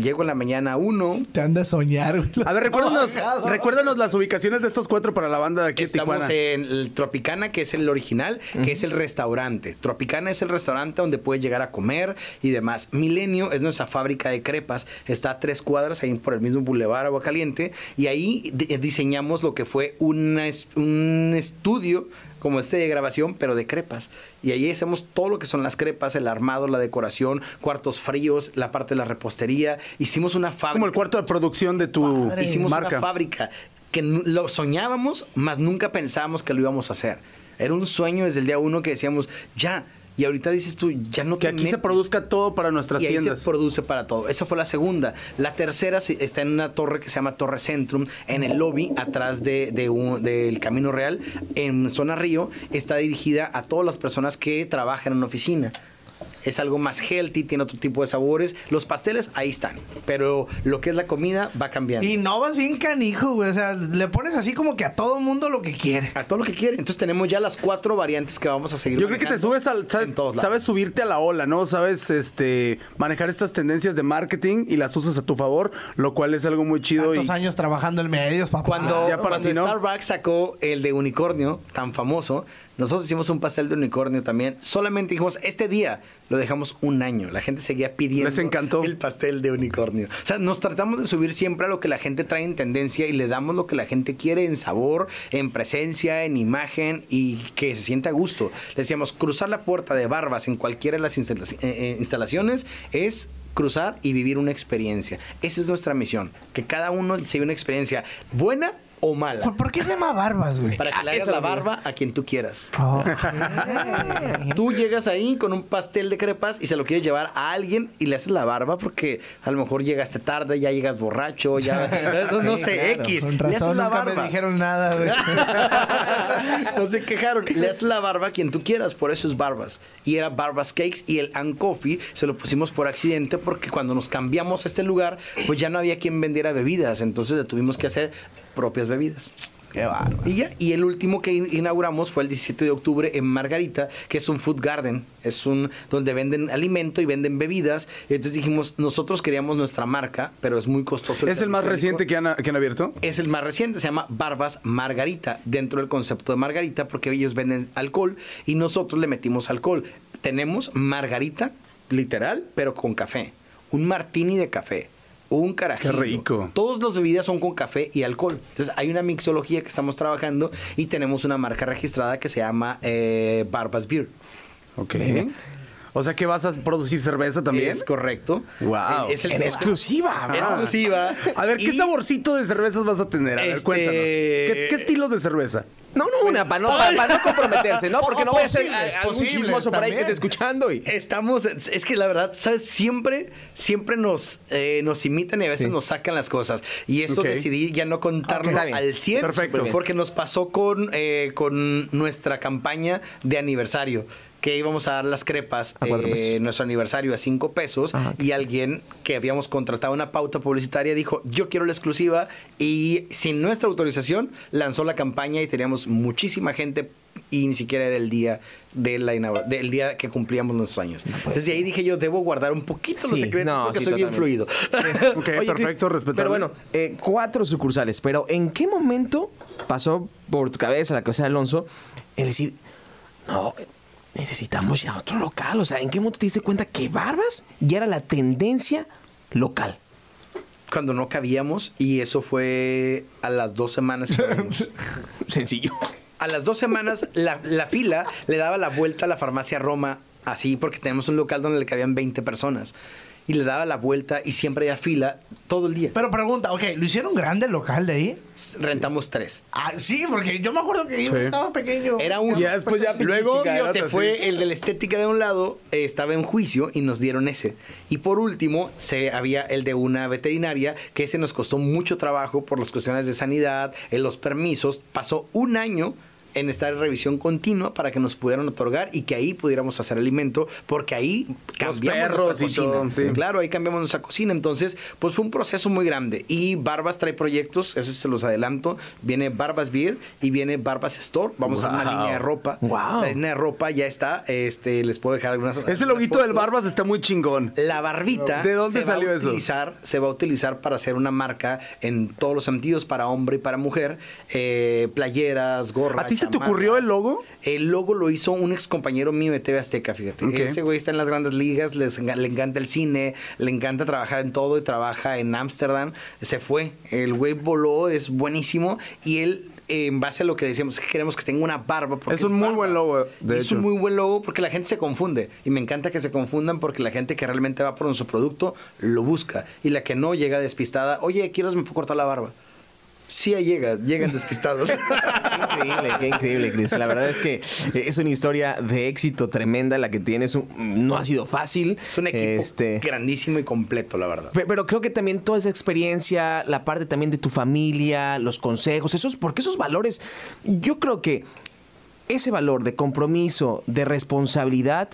Llego en la mañana a uno, Te han de soñar, güey. A ver, recuérdanos, recuérdanos las ubicaciones de estos cuatro para la banda de aquí Estamos Tijuana. en el Tropicana, que es el original, que es el restaurante. Tropicana es el restaurante donde puedes llegar a comer y demás. Milenio es nuestra fábrica de crepas. Está a tres cuadras ahí por el mismo Boulevard Agua Caliente. Y ahí di- diseñamos lo que fue una un estudio como este de grabación, pero de crepas. Y ahí hacemos todo lo que son las crepas, el armado, la decoración, cuartos fríos, la parte de la repostería. Hicimos una fábrica. Como el cuarto de producción de tu Hicimos marca. una fábrica que lo soñábamos, mas nunca pensábamos que lo íbamos a hacer. Era un sueño desde el día uno que decíamos, ya. Y ahorita dices tú, ya no Que te aquí se produzca todo para nuestras y ahí tiendas. se produce para todo. Esa fue la segunda. La tercera está en una torre que se llama Torre Centrum, en el lobby, atrás de, de un- del Camino Real, en zona Río. Está dirigida a todas las personas que trabajan en una oficina. Es algo más healthy, tiene otro tipo de sabores. Los pasteles ahí están, pero lo que es la comida va cambiando. Y no vas bien canijo, güey. O sea, le pones así como que a todo mundo lo que quiere. A todo lo que quieren. Entonces tenemos ya las cuatro variantes que vamos a seguir. Yo creo que te subes al, sabes, sabes subirte a la ola, ¿no? Sabes este manejar estas tendencias de marketing y las usas a tu favor, lo cual es algo muy chido y Tantos años trabajando en medios, papá. Cuando, Ya para cuando. Starbucks sacó el de unicornio, tan famoso, nosotros hicimos un pastel de unicornio también. Solamente dijimos, este día lo dejamos un año. La gente seguía pidiendo Les encantó. el pastel de unicornio. O sea, nos tratamos de subir siempre a lo que la gente trae en tendencia y le damos lo que la gente quiere en sabor, en presencia, en imagen y que se sienta a gusto. Le decíamos, cruzar la puerta de Barbas en cualquiera de las eh, eh, instalaciones es cruzar y vivir una experiencia. Esa es nuestra misión, que cada uno se vive una experiencia buena o mala. ¿Por, por qué se llama barbas, güey? Para que le Ah, hagas esa la barba a quien tú quieras. Ok. Tú llegas ahí con un pastel de crepas y se lo quieres llevar a alguien y le haces la barba porque a lo mejor llegaste tarde, ya llegas borracho, ya no, no Sí, sé, claro. X. Con le haces razón la nunca barba. me dijeron nada, güey. no se quejaron. Le haces la barba a quien tú quieras, por eso es barbas. Y era Barbas Cakes y el and Coffee se lo pusimos por accidente porque cuando nos cambiamos a este lugar, pues ya no había quien vendiera bebidas. Entonces le tuvimos que hacer propias bebidas. Qué bárbaro. Y ya, y el último que in- inauguramos fue el 17 de octubre en Margarita, que es un food garden, es un donde venden alimento y venden bebidas. Y entonces dijimos, nosotros queríamos nuestra marca, pero es muy costoso. ¿Es el más reciente que han, que han abierto? es el más reciente, se llama Barbas Margarita, dentro del concepto de Margarita, porque ellos venden alcohol y nosotros le metimos alcohol. Tenemos Margarita, literal, pero con café. Un martini de café. Un carajillo. Qué rico. Todas las bebidas son con café y alcohol. Entonces hay una mixología que estamos trabajando y tenemos una marca registrada que se llama eh, Barbas Beer. Ok. O sea que vas a producir cerveza también. Es correcto. Wow. Es el En exclusiva. Es Ah. exclusiva. A ver, ¿qué Y- saborcito de cervezas vas a tener? A ver, Este- cuéntanos. ¿Qué, qué estilo de cerveza? No, no, una, para no, pa- pa no comprometerse, ¿no? Porque no voy a ser algún chismoso por ahí que esté escuchando y... Estamos, es que la verdad, ¿sabes? Siempre, siempre nos, eh, nos imitan y a veces Sí. nos sacan las cosas. Y eso decidí ya no contarlo al 100. Perfecto. Porque nos pasó con, eh, con nuestra campaña de aniversario. Que íbamos a dar las crepas, eh, nuestro aniversario a cinco pesos. Ajá. Y alguien que habíamos contratado una pauta publicitaria dijo: Yo quiero la exclusiva. Y sin nuestra autorización lanzó la campaña y teníamos muchísima gente. Y ni siquiera era el día de la del día que cumplíamos nuestros años. Entonces de ahí dije yo, debo guardar un poquito los secretos no, porque sí, soy bien fluido. Oye, perfecto, Chris. Pero bueno, eh, cuatro sucursales. Pero ¿en qué momento pasó por tu cabeza, la cabeza de Alonso, el decir, no, necesitamos ya otro local? O sea, ¿en qué momento te diste cuenta que Barbas ya era la tendencia local? Cuando no cabíamos y eso fue a las dos semanas. que. Sencillo. a las dos semanas la, la fila le daba la vuelta a la farmacia Roma, así porque tenemos un local donde le cabían 20 personas. Y le daba la vuelta y siempre había fila todo el día. Pero pregunta, ok, ¿lo hicieron grande el local de ahí? Rentamos tres. Ah, sí, porque yo me acuerdo que yo Sí. estaba pequeño. Era un. Ya después ya Luego pichichica, se así. fue el de la estética de un lado, eh, estaba en juicio y nos dieron ese. Y por último, se había el de una veterinaria, que ese nos costó mucho trabajo por las cuestiones de sanidad, en los permisos. Pasó un año en estar en revisión continua para que nos pudieran otorgar y que ahí pudiéramos hacer alimento, porque ahí cambiamos perros nuestra cocina. todo, sí. Claro, ahí cambiamos nuestra cocina. Entonces, pues fue un proceso muy grande. Y Barbas trae proyectos, eso se los adelanto. Viene Barbas Beer y viene Barbas Store. Vamos a una línea de ropa. Wow. La línea de ropa ya está. Este, les puedo dejar algunas. Ese loguito del. Barbas está muy chingón. La barbita. ¿De dónde se va a salió eso? utilizar- Se va a utilizar para hacer una marca en todos los sentidos, para hombre y para mujer. Eh, playeras, gorras. ¿A ti se te chamarras. ocurrió el logo? El logo lo hizo un ex compañero mío de TV Azteca, fíjate. Ese güey está en las grandes ligas, les le encanta el cine, le encanta trabajar en todo y trabaja en Ámsterdam. Se fue. El güey voló, es buenísimo. Y él, eh, en base a lo que decíamos, que queremos que tenga una barba. porque Es un muy barba. buen logo, de es hecho. un muy buen logo porque la gente se confunde. Y me encanta que se confundan porque la gente que realmente va por nuestro producto lo busca. Y la que no llega despistada, oye, ¿quieres me puedo cortar la barba? Sí, ahí llega, llegan despistados. Qué increíble, qué increíble, Cris. La verdad es que es una historia de éxito tremenda la que tienes. No ha sido fácil. es un equipo Este, grandísimo y completo, la verdad. Pe- Pero creo que también toda esa experiencia, la parte también de tu familia, los consejos, esos, porque esos valores, yo creo que ese valor de compromiso, de responsabilidad,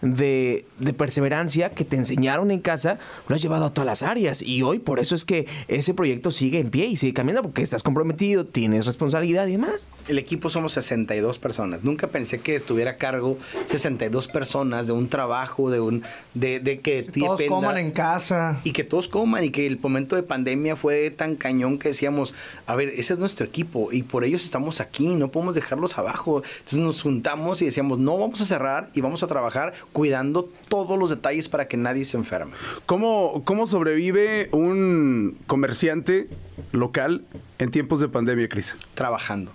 de, de perseverancia que te enseñaron en casa, lo has llevado a todas las áreas. Y hoy por eso es que ese proyecto sigue en pie y sigue cambiando porque estás comprometido, tienes responsabilidad y demás. El equipo somos 62 personas. Nunca pensé que estuviera a cargo 62 personas de un trabajo, de un de, de que Todos dependa. coman en casa. y que todos coman y que el momento de pandemia fue tan cañón que decíamos, a ver, ese es nuestro equipo y por ellos estamos aquí, no podemos dejarlos abajo. Entonces nos juntamos y decíamos, no vamos a cerrar y vamos a trabajar cuidando todos los detalles para que nadie se enferme. ¿Cómo, ¿Cómo sobrevive un comerciante local en tiempos de pandemia, Cris? Trabajando.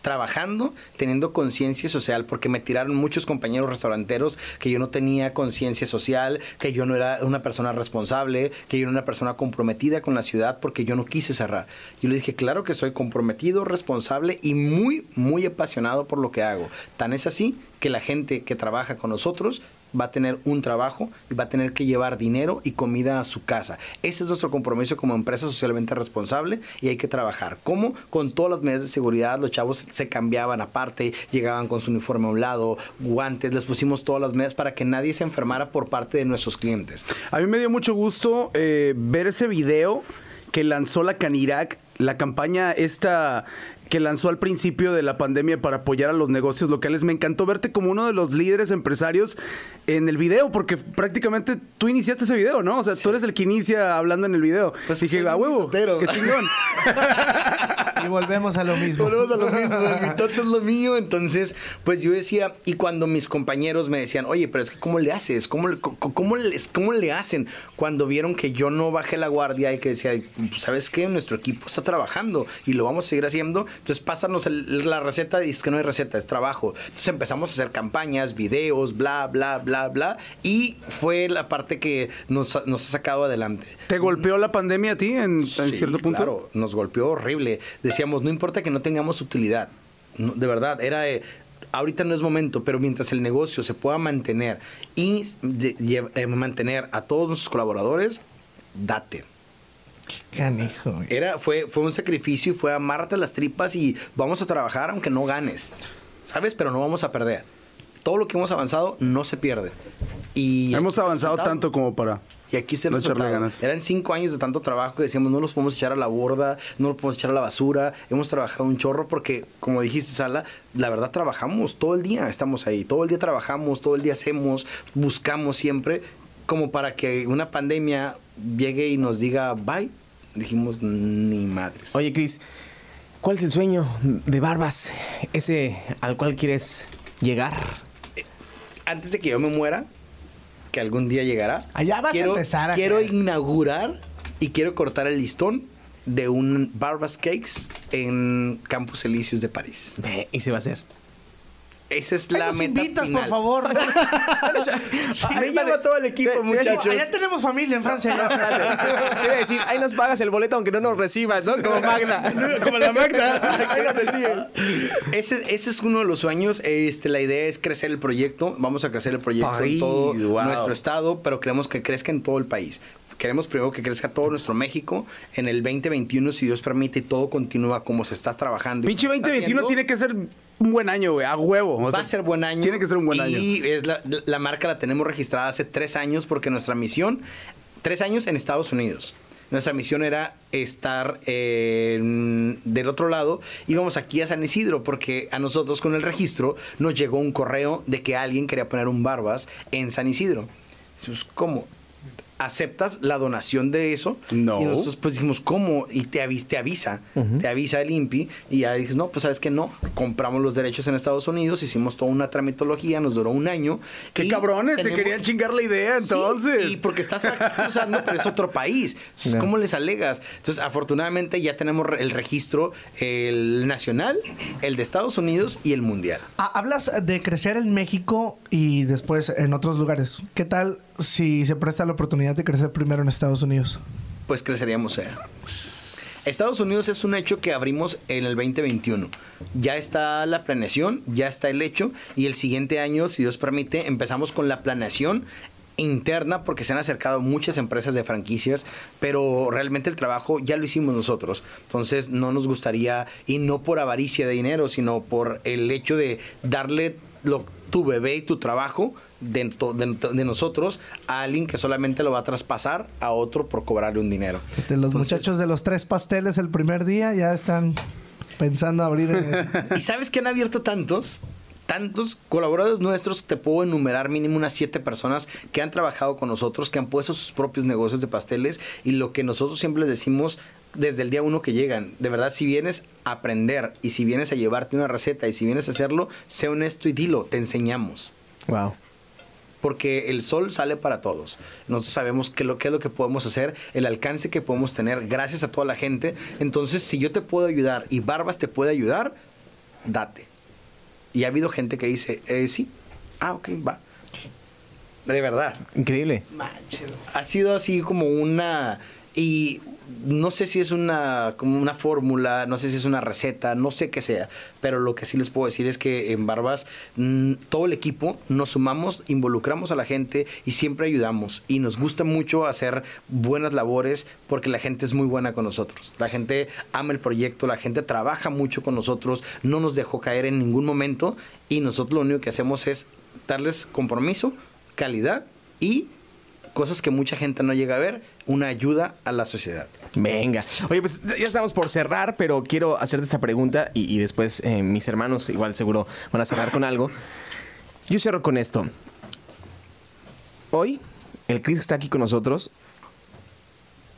trabajando, teniendo conciencia social, porque me tiraron muchos compañeros restauranteros que yo no tenía conciencia social, que yo no era una persona responsable, que yo era una persona comprometida con la ciudad, porque yo no quise cerrar. Yo le dije, claro que soy comprometido, responsable y muy, muy apasionado por lo que hago. Tan es así que la gente que trabaja con nosotros va a tener un trabajo y va a tener que llevar dinero y comida a su casa. Ese es nuestro compromiso como empresa socialmente responsable y hay que trabajar. ¿Cómo? Con todas las medidas de seguridad, los chavos se cambiaban aparte, llegaban con su uniforme a un lado, guantes, les pusimos todas las medidas para que nadie se enfermara por parte de nuestros clientes. A mí me dio mucho gusto eh, ver ese video que lanzó la Canirac, la campaña esta que lanzó al principio de la pandemia para apoyar a los negocios locales. Me encantó verte como uno de los líderes empresarios en el video, porque prácticamente tú iniciaste ese video, ¿no? O sea, tú eres el que inicia hablando en el video. Pues dije, a huevo, minutero". qué chingón. Y volvemos a lo mismo. Volvemos a lo mismo, el mitote es lo mío. Entonces, pues yo decía, y cuando mis compañeros me decían, oye, pero es que ¿cómo le haces? ¿Cómo, cómo, les- cómo le hacen? Cuando vieron que yo no bajé la guardia y que decía, pues, ¿sabes qué? Nuestro equipo está trabajando y lo vamos a seguir haciendo. Entonces, pásanos el- la receta. Y es que no hay receta, es trabajo. Entonces, empezamos a hacer campañas, videos, bla, bla, bla, bla. Y fue la parte que nos, ha- nos ha sacado adelante. ¿Te golpeó la pandemia a ti en, en Sí, cierto punto? Claro, nos golpeó horrible. Decíamos, no importa que no tengamos utilidad. No, de verdad, era de, ahorita no es momento, pero mientras el negocio se pueda mantener y de- eh, mantener a todos nuestros colaboradores, date. Canijo, güey. Era, fue, fue un sacrificio y fue amarte las tripas y vamos a trabajar aunque no ganes. ¿Sabes? Pero no vamos a perder. Todo lo que hemos avanzado no se pierde. Y Hemos avanzado tanto como para... Y aquí se No nos. Eran cinco años de tanto trabajo que decíamos, no los podemos echar a la borda, no los podemos echar a la basura. Hemos trabajado un chorro porque, como dijiste, Sala, la verdad trabajamos todo el día, estamos ahí. Todo el día trabajamos, todo el día hacemos, buscamos siempre, como para que una pandemia llegue y nos diga bye. Dijimos, ni madres. Oye, Cris, ¿cuál es el sueño de Barbas? Ese al cual quieres llegar. antes de que yo me muera, que algún día llegará. Allá vas a empezar a Quiero inaugurar y quiero cortar el listón de un Barbas Cakes en Campus Elíseos de París. Y se va a hacer. Esa es Ahí la nos meta invitas, final. por favor. Me lleva todo el equipo, a muchachos. Allá tenemos familia en Francia. ya. Te iba a decir, ahí nos pagas el boleto aunque no nos recibas, ¿no? Como Magna. Como la. Ahí nos reciben. Ese, ese es uno de los sueños. Este, la idea es crecer el proyecto. Vamos a crecer el proyecto París, en todo wow. nuestro estado, pero queremos que crezca en todo el país. Queremos primero que crezca todo nuestro México en el 2021, si Dios permite, y todo continúa como se está trabajando. y Pinche como se está 2021 haciendo. tiene que ser un buen año, güey, a huevo. O Va sea, a ser buen año. Tiene que ser un buen año. Y la, la marca la tenemos registrada hace tres años porque nuestra misión, tres años en Estados Unidos. Nuestra misión era estar en- del otro lado. Íbamos aquí a San Isidro porque a nosotros con el registro nos llegó un correo de que alguien quería poner un barbas en San Isidro. Decimos, ¿cómo? ¿Aceptas la donación de eso? No. Y nosotros pues dijimos, ¿cómo? Y te, avis- te avisa, te avisa el INPI. Y ya dices, no, pues sabes que no. Compramos los derechos en Estados Unidos, hicimos toda una tramitología, nos duró un año. Qué cabrones, se querían chingar la idea Sí, entonces. y porque estás aquí cruzando, pero es otro país. Entonces. ¿Cómo les alegas? Entonces, afortunadamente ya tenemos re- el registro, el nacional, el de Estados Unidos y el mundial. Ah, Hablas de crecer en México y después en otros lugares. ¿Qué tal si se presta la oportunidad de crecer primero en Estados Unidos? Pues creceríamos allá. Estados Unidos es un hecho que abrimos en el 2021. Ya está la planeación, ya está el hecho y el siguiente año, si Dios permite, empezamos con la planeación interna porque se han acercado muchas empresas de franquicias, pero realmente el trabajo ya lo hicimos nosotros. Entonces no nos gustaría, y no por avaricia de dinero, sino por el hecho de darle lo, tu bebé y tu trabajo de, de- de nosotros a alguien que solamente lo va a traspasar a otro por cobrarle un dinero. De los Entonces- muchachos de los tres pasteles el primer día ya están pensando abrir. en- ¿Y sabes que han abierto tantos? Tantos colaboradores nuestros, te puedo enumerar mínimo unas siete personas que han trabajado con nosotros, que han puesto sus propios negocios de pasteles y lo que nosotros siempre les decimos desde el día uno que llegan, de verdad, si vienes a aprender y si vienes a llevarte una receta y si vienes a hacerlo, sé honesto y dilo, te enseñamos. Wow. Porque el sol sale para todos. Nosotros sabemos qué, lo, qué es lo que podemos hacer, el alcance que podemos tener gracias a toda la gente. Entonces, si yo te puedo ayudar y Barbas te puede ayudar, date. Y ha habido gente que dice, eh, sí, ah, ok, va. De verdad. Increíble. Ha sido así como una... Y no sé si es una como una fórmula, no sé si es una receta, no sé qué sea, pero lo que sí les puedo decir es que en Barbas mm, todo el equipo nos sumamos, involucramos a la gente y siempre ayudamos y nos gusta mucho hacer buenas labores porque la gente es muy buena con nosotros. La gente ama el proyecto, la gente trabaja mucho con nosotros, no nos dejó caer en ningún momento y nosotros lo único que hacemos es darles compromiso, calidad y cosas que mucha gente no llega a ver, una ayuda a la sociedad. Venga. Oye, pues ya estamos por cerrar, pero quiero hacerte esta pregunta y, y después eh, mis hermanos igual seguro van a cerrar con algo. Yo cierro con esto. Hoy, el Chris está aquí con nosotros,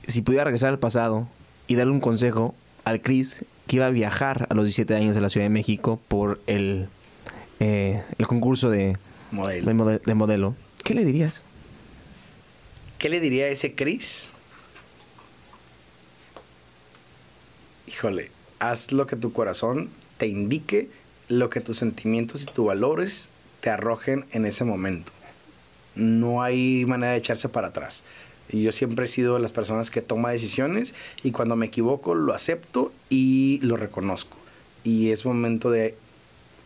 si pudiera regresar al pasado y darle un consejo al Chris que iba a viajar a los 17 años de la Ciudad de México por el, eh, el concurso de Modelo. de mode- de modelo, ¿qué le dirías? ¿Qué le diría a ese Chris? Híjole, haz lo que tu corazón te indique, lo que tus sentimientos y tus valores te arrojen en ese momento. No hay manera de echarse para atrás. Y yo siempre he sido de las personas que toma decisiones y cuando me equivoco lo acepto y lo reconozco. Y es momento de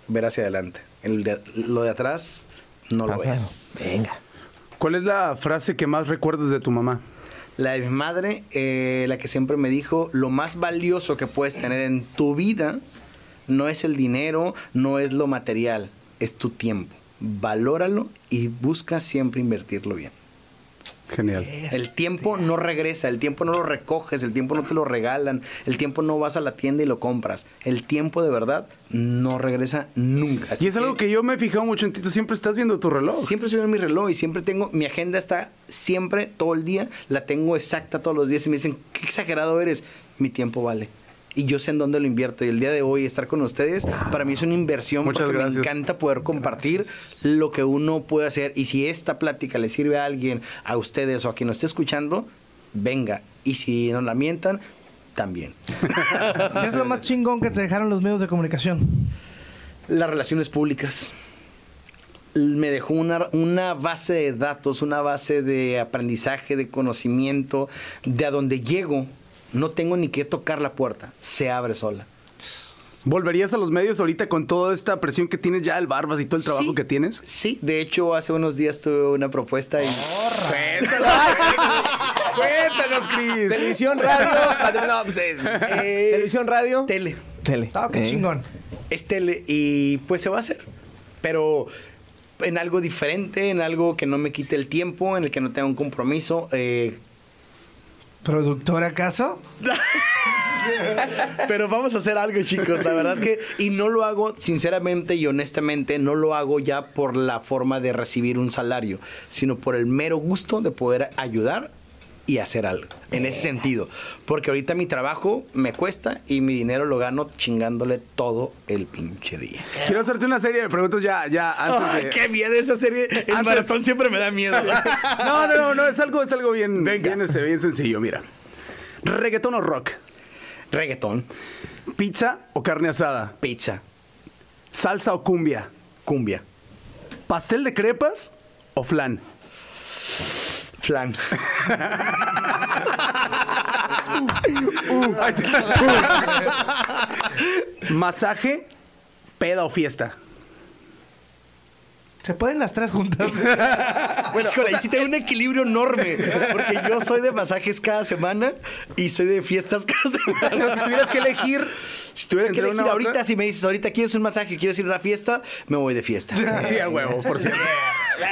ver hacia adelante. El de- lo de atrás no lo ves. Venga. ¿Cuál es la frase que más recuerdas de tu mamá? La de mi madre, eh, la que siempre me dijo, lo más valioso que puedes tener en tu vida no es el dinero, no es lo material, es tu tiempo. Valóralo y busca siempre invertirlo bien. Genial. El tiempo no regresa, el tiempo no lo recoges, el tiempo no te lo regalan, el tiempo no vas a la tienda y lo compras. El tiempo de verdad no regresa nunca. Así Y es algo que yo me he fijado mucho en ti. Tú siempre estás viendo tu reloj. Siempre estoy en mi reloj y siempre tengo, mi agenda está siempre, todo el día, la tengo exacta todos los días y me dicen, qué exagerado eres, mi tiempo vale. Y yo sé en dónde lo invierto y el día de hoy estar con ustedes, para mí es una inversión Muchas porque gracias. me encanta poder compartir lo que uno puede hacer. Y si esta plática le sirve a alguien, a ustedes o a quien nos esté escuchando, venga. Y si nos la mientan, también. ¿Qué es lo más chingón que te dejaron los medios de comunicación? Las relaciones públicas. Me dejó una, una base de datos, una base de aprendizaje, de conocimiento, de a donde llego. No tengo ni que tocar la puerta, se abre sola. ¿Volverías a los medios ahorita con toda esta presión que tienes ya, el Barbas y todo el trabajo Sí. que tienes? Sí, de hecho, hace unos días tuve una propuesta y. Cuéntanos, Cris. Televisión, radio. no, pues, eh, Eh, Televisión, radio. Tele. Tele. Ah, qué Eh. chingón. Es tele y pues se va a hacer. Pero en algo diferente, en algo que no me quite el tiempo, en el que no tenga un compromiso. eh, ¿Productor acaso? Pero vamos a hacer algo, chicos. La verdad que. Y no lo hago, sinceramente y honestamente, no lo hago ya por la forma de recibir un salario, sino por el mero gusto de poder ayudar y hacer algo. En ese sentido. Porque ahorita mi trabajo me cuesta y mi dinero lo gano chingándole todo el pinche día. Quiero hacerte una serie de preguntas ya, ya antes Ay, qué miedo esa serie. El Antes- maratón siempre me da miedo. No, no, no, no, es algo, es algo bien, Venga. bien, ese, bien sencillo, mira. ¿Reggaetón o rock? Reggaetón, ¿Pizza o carne asada? pizza, ¿Salsa o cumbia? cumbia, ¿Pastel de crepas o flan? Flan. Ahí te- ¿Masaje, peda o fiesta? Se pueden las tres juntas. Bueno, Híjole, ahí sí tengo un equilibrio enorme. Porque yo soy de masajes cada semana y soy de fiestas cada Pero si semana. tuvieras que elegir... Si tuviera que elegir ahorita, otra- si me dices, ahorita quieres un masaje, quieres ir a una fiesta, me voy de fiesta. Sí, a huevo, por cierto.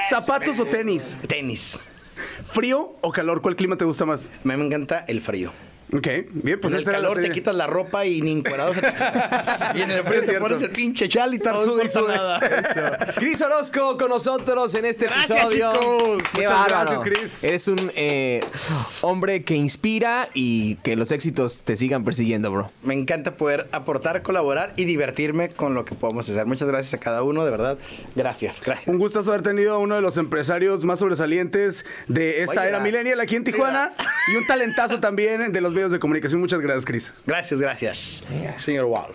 ¿Zapatos o tenis? Tenis. ¿Frío o calor? ¿Cuál clima te gusta más? Me encanta el frío. Ok, bien, pues en el calor te quitas la ropa y ni te Y en el frío te pones el pinche chal y sude no sude. nada. Cris Orozco con nosotros en este Gracias, episodio. chicos. Qué Muchas bárbaro. gracias, Cris. Eres un eh, hombre que inspira y que los éxitos te sigan persiguiendo, bro. Me encanta poder aportar, colaborar y divertirme con lo que podemos hacer. Muchas gracias a cada uno, de verdad. Gracias. gracias. Un gustazo haber tenido a uno de los empresarios más sobresalientes de esta Oye, era la- millennial aquí en Tijuana y un talentazo también de los medios de comunicación. Muchas gracias, Cris. Gracias, gracias. Señor Wall.